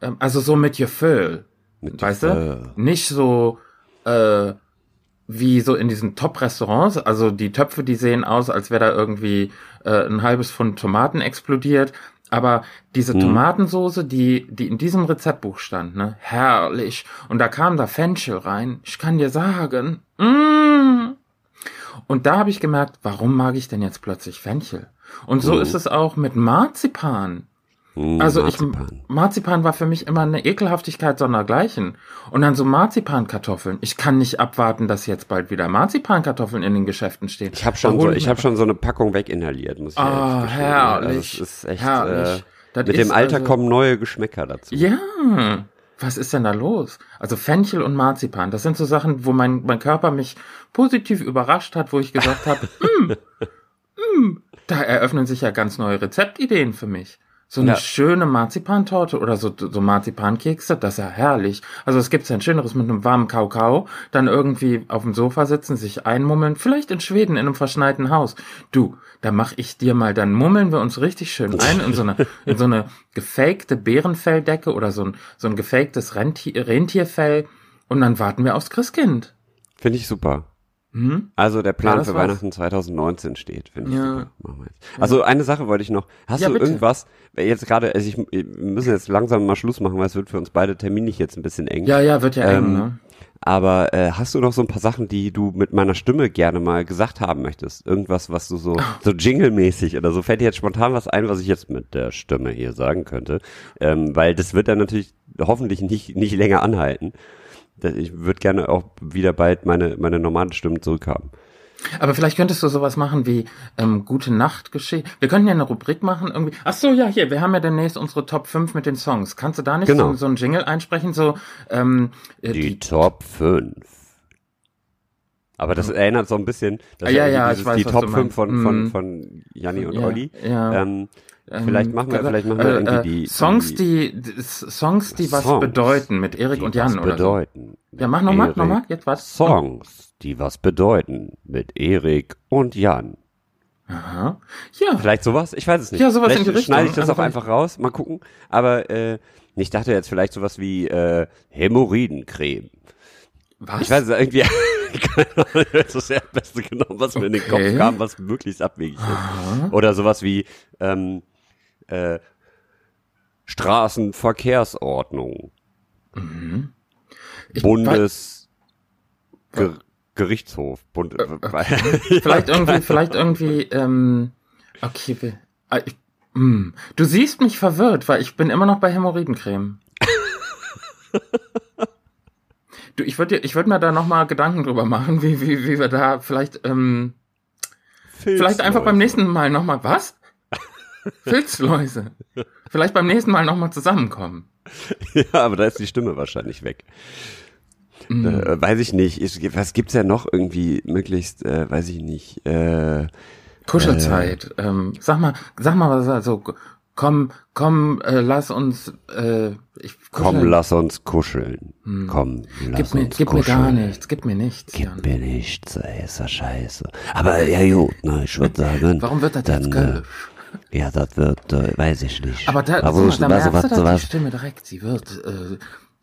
ähm, also so mit Gefühl, Mit weißt Gefühl. du? Nicht so äh, wie so in diesen Top-Restaurants, also die Töpfe, die sehen aus, als wäre da irgendwie äh, ein halbes Pfund Tomaten explodiert, aber diese Mhm. Tomatensoße, die die in diesem Rezeptbuch stand, ne, herrlich. Und da kam da Fenchel rein. Ich kann dir sagen, mm. Und da habe ich gemerkt, warum mag ich denn jetzt plötzlich Fenchel? Und so Mhm. ist es auch mit Marzipan. Mhm, Also Marzipan. ich Marzipan war für mich immer eine Ekelhaftigkeit sondergleichen. Und dann so Marzipankartoffeln. Ich kann nicht abwarten, dass jetzt bald wieder Marzipankartoffeln in den Geschäften stehen. Ich habe schon, so, ich hab schon so eine Packung weginhaliert, muss ich Ah, ehrlich gestehen. herrlich. Also es ist echt, Herrlich. Äh, mit dem Alter also- kommen neue Geschmäcker dazu. Ja, was ist denn da los? Also Fenchel und Marzipan, das sind so Sachen, wo mein, mein Körper mich positiv überrascht hat, wo ich gesagt habe, mm, mm, da eröffnen sich ja ganz neue Rezeptideen für mich. So eine Ja. schöne Marzipantorte oder so, so Marzipankekse, das ist ja herrlich. Also es gibt ja ein schöneres mit einem warmen Kakao, dann irgendwie auf dem Sofa sitzen, sich einmummeln, vielleicht in Schweden in einem verschneiten Haus. Du, da mach ich dir mal, dann mummeln wir uns richtig schön ein in so eine, in so eine gefakte Bärenfelldecke oder so ein, so ein gefaktes Rentier, Rentierfell und dann warten wir aufs Christkind. Finde ich super. Hm? Also der Plan das für war's. Weihnachten 2019 steht, finde ich Ja. super. Machen wir jetzt. Also eine Sache wollte ich noch. Hast Ja, du bitte. irgendwas, jetzt gerade, also ich, wir müssen jetzt langsam mal Schluss machen, weil es wird für uns beide terminlich jetzt ein bisschen eng. Ja, ja, wird ja eng, Ähm, ne? Aber äh, hast du noch so ein paar Sachen, die du mit meiner Stimme gerne mal gesagt haben möchtest? Irgendwas, was du so, so jingle-mäßig oder so? Fällt dir jetzt spontan was ein, was ich jetzt mit der Stimme hier sagen könnte? Ähm, weil das wird dann natürlich hoffentlich nicht, nicht länger anhalten. Ich würde gerne auch wieder bald meine, meine normale Stimme zurückhaben. Aber vielleicht könntest du sowas machen wie ähm, Gute Nacht geschehen. Wir könnten ja eine Rubrik machen irgendwie. Ach so, ja, hier, wir haben ja demnächst unsere Top 5 mit den Songs. Kannst du da nicht Genau. so, so einen Jingle einsprechen? So, ähm, äh, Die, die, Top 5. Aber das erinnert so ein bisschen, das Ah, ja, ja, dieses, weiß, die Top du 5 von, von, Mhm. von Janni und Ja, Olli. ja. Ähm, vielleicht ähm, machen wir, äh, vielleicht machen wir äh, irgendwie äh, die Songs, die, die, die Songs, die was Songs, bedeuten mit Erik die und Jan was oder so. bedeuten. Ja, mach nochmal, nochmal, jetzt was? Songs, die was bedeuten mit Erik und Jan. Aha. Ja, Vielleicht sowas? Ich weiß es nicht. Ja, sowas vielleicht in die Richtung. schneide ich das Also auch einfach raus. Mal gucken. Aber äh, ich dachte jetzt vielleicht sowas wie äh, Hämorrhoidencreme. was? Ich weiß es irgendwie. Das ist das Beste genommen, was mir in den Kopf kam, was möglichst abwegig ist. Oder sowas wie ähm, äh, Straßenverkehrsordnung. Mhm. Ich Bundes Ger Gerichtshof. Bund Vielleicht irgendwie, vielleicht irgendwie, ähm, okay, ah, ich, hm. du siehst mich verwirrt, weil ich bin immer noch bei Hämorrhoidencreme. du, ich würde ich würd mir da nochmal Gedanken drüber machen, wie, wie, wie wir da vielleicht, ähm, vielleicht einfach beim nächsten Mal nochmal, was? Filzläuse. Vielleicht beim nächsten Mal nochmal zusammenkommen. Ja, aber da ist die Stimme wahrscheinlich weg. Hm. Äh, weiß ich nicht. Ist, was gibt's ja noch irgendwie möglichst, äh, weiß ich nicht. Äh, Kuschelzeit. Ähm, sag mal, sag mal was, also, komm, komm, äh, lass uns, äh, ich komm, kuscheln. lass uns kuscheln. Komm, lass Hm. Gib mir, uns gib mir kuscheln. gar nichts, gib mir nichts. Gib Jan. mir nichts, ey, ist ja scheiße. Aber ja gut, ne, ich würde sagen. Warum wird das dann, jetzt äh, Kölsch? Ja, das wird, äh, weiß ich nicht. Aber da, Aber guck mal, da du, merkst du, was, die was, Stimme direkt, sie wird äh,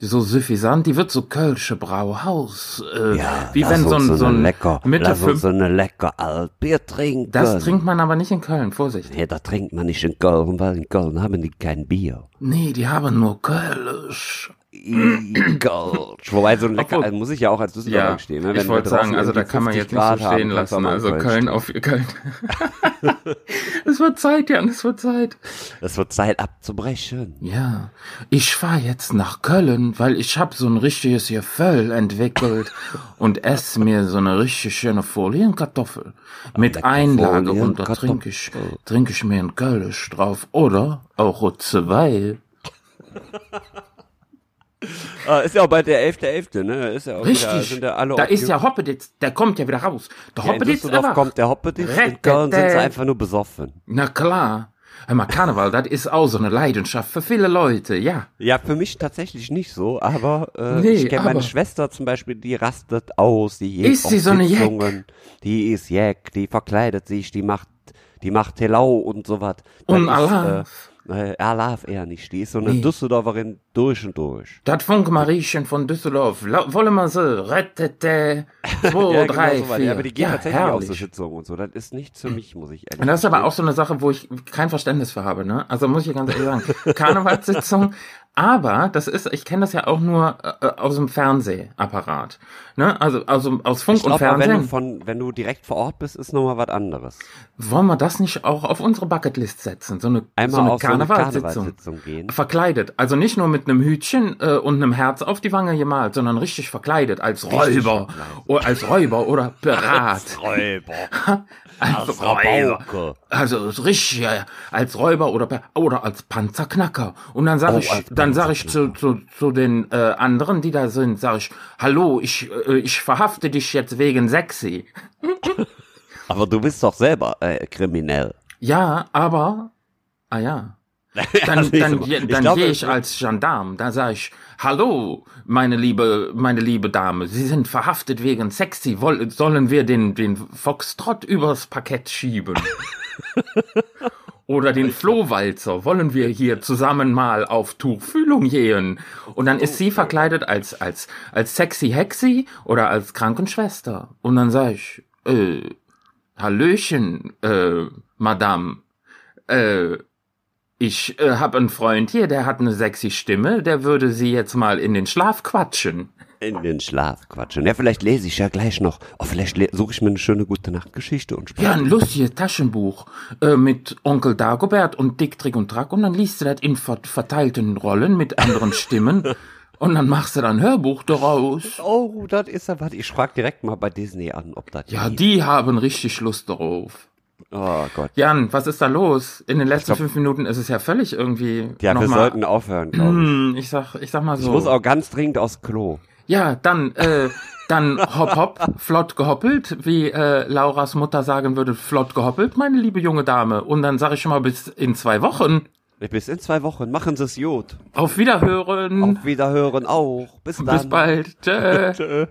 so suffisant, die wird so Kölsche Brauhaus. Äh, ja, wie wenn so ein, so ein lecker, Mitte lass uns so eine lecker Altbier trinken. Das trinkt man aber nicht in Köln, Vorsicht. Nee, da trinkt man nicht in Köln, weil in Köln haben die kein Bier. Nee, die haben nur Kölsch. Kölsch. Wobei so ein lecker, also muss ich ja auch als Düsseldorfer Ja, stehen. Ne? ich wollte sagen, also da kann man 50 jetzt nicht so Grad haben, stehen du lassen. Also Köln auf Köln. es wird Zeit, Jan, es wird Zeit. Es wird Zeit abzubrechen. Ja, ich fahr jetzt nach Köln, weil ich hab so ein richtiges Gefühl entwickelt und esse mir so eine richtig schöne Folienkartoffel mit Einlage und da trinke ich, trinke ich mir ein Kölsch drauf oder auch eine Ah, ist ja auch bald der 11.11., ne? Ist ja auch wieder, Richtig, sind ja alle da ist ja Hoppeditz, der kommt ja wieder raus. Der Ja, in Hoppeditz Düsseldorf einfach. kommt der Hoppeditz, in. Köln sind sie einfach nur besoffen. Na klar. Hör mal, Karneval, das ist auch so eine Leidenschaft für viele Leute, ja. Ja, für mich tatsächlich nicht so, aber äh, Nee, ich kenne meine aber- Schwester zum Beispiel, die rastet aus, die geht Ist auf sie so eine? Sitzungen, die ist Jack, die verkleidet sich, die macht, die macht Telau und sowas. Und Das ist. Äh, äh, Alaf eher nicht, die ist so eine Nee. Düsseldorferin durch und durch. Das Funkmariechen von Düsseldorf, wollen wir so, rettete, zwei, ja, drei, genau so weit. vier. Ja, aber die geht ja, tatsächlich auf so herrlich. Sitzungen und so. Das ist nichts für mich, muss ich ehrlich Und das ist aber auch so eine Sache, wo ich kein Verständnis für habe, ne? Also muss ich ganz ehrlich sagen. Karnevalssitzung, aber das ist, ich kenne das ja auch nur äh, aus dem Fernsehapparat. Ne? Also, also aus Funk Ich glaube, und wenn Fernsehen. du von, wenn du direkt vor Ort bist, ist nochmal was anderes. Wollen wir das nicht auch auf unsere Bucketlist setzen? So eine, Einmal so eine auf so eine Karnevalssitzung. Karnevalssitzung gehen. Verkleidet. Also nicht nur mit einem Hütchen äh, und einem Herz auf die Wange gemalt, sondern richtig verkleidet. Als Räuber. Oder als Räuber oder Pirat. Räuber. Als Rabauke. Also so richtig äh, als Räuber oder oder als Panzerknacker. Und dann sage Oh, ich, dann sage ich zu, zu, zu den äh, anderen, die da sind, sage ich, hallo, ich äh, ich verhafte dich jetzt wegen sexy. Aber du bist doch selber äh, kriminell. Ja, aber ah ja. Dann, Also dann, ich dann glaube, gehe ich als Gendarm, da sage ich, hallo, meine liebe, meine liebe Dame, Sie sind verhaftet wegen sexy, sollen wir den, den Foxtrott übers Parkett schieben? Oder den Flohwalzer, wollen wir hier zusammen mal auf Tuchfühlung gehen? Und dann ist sie verkleidet als, als, als sexy Hexi oder als Krankenschwester. Und dann sage ich, äh, Hallöchen, äh, Madame, äh, ich äh, habe einen Freund hier, der hat eine sexy Stimme, der würde sie jetzt mal in den Schlaf quatschen. In den Schlaf quatschen. Ja, vielleicht lese ich ja gleich noch. Oh, vielleicht le- suche ich mir eine schöne gute Nachtgeschichte und Ja, spreche. ein lustiges Taschenbuch äh, mit Onkel Dagobert und Dick, Trick und Track und dann liest du das in ver verteilten Rollen mit anderen Stimmen und dann machst du dann ein Hörbuch daraus. Oh, das ist ja was. Ich frage direkt mal bei Disney an, ob das Ja, geht. die haben richtig Lust darauf. Oh Gott. Jan, was ist da los? In den letzten glaub- fünf Minuten ist es ja völlig irgendwie. Ja, wir mal, sollten aufhören, glaube ich. Hm, ich sag, ich sag mal so. Ich muss auch ganz dringend aufs Klo. Ja, dann, äh, dann hopp hopp, flott gehoppelt, wie äh, Lauras Mutter sagen würde, flott gehoppelt, meine liebe junge Dame. Und dann sage ich schon mal bis in zwei Wochen. Bis in zwei Wochen. Machen Sie es gut. Auf Wiederhören. Auf Wiederhören auch. Bis dann. Bis bald. Tschö. Tschö.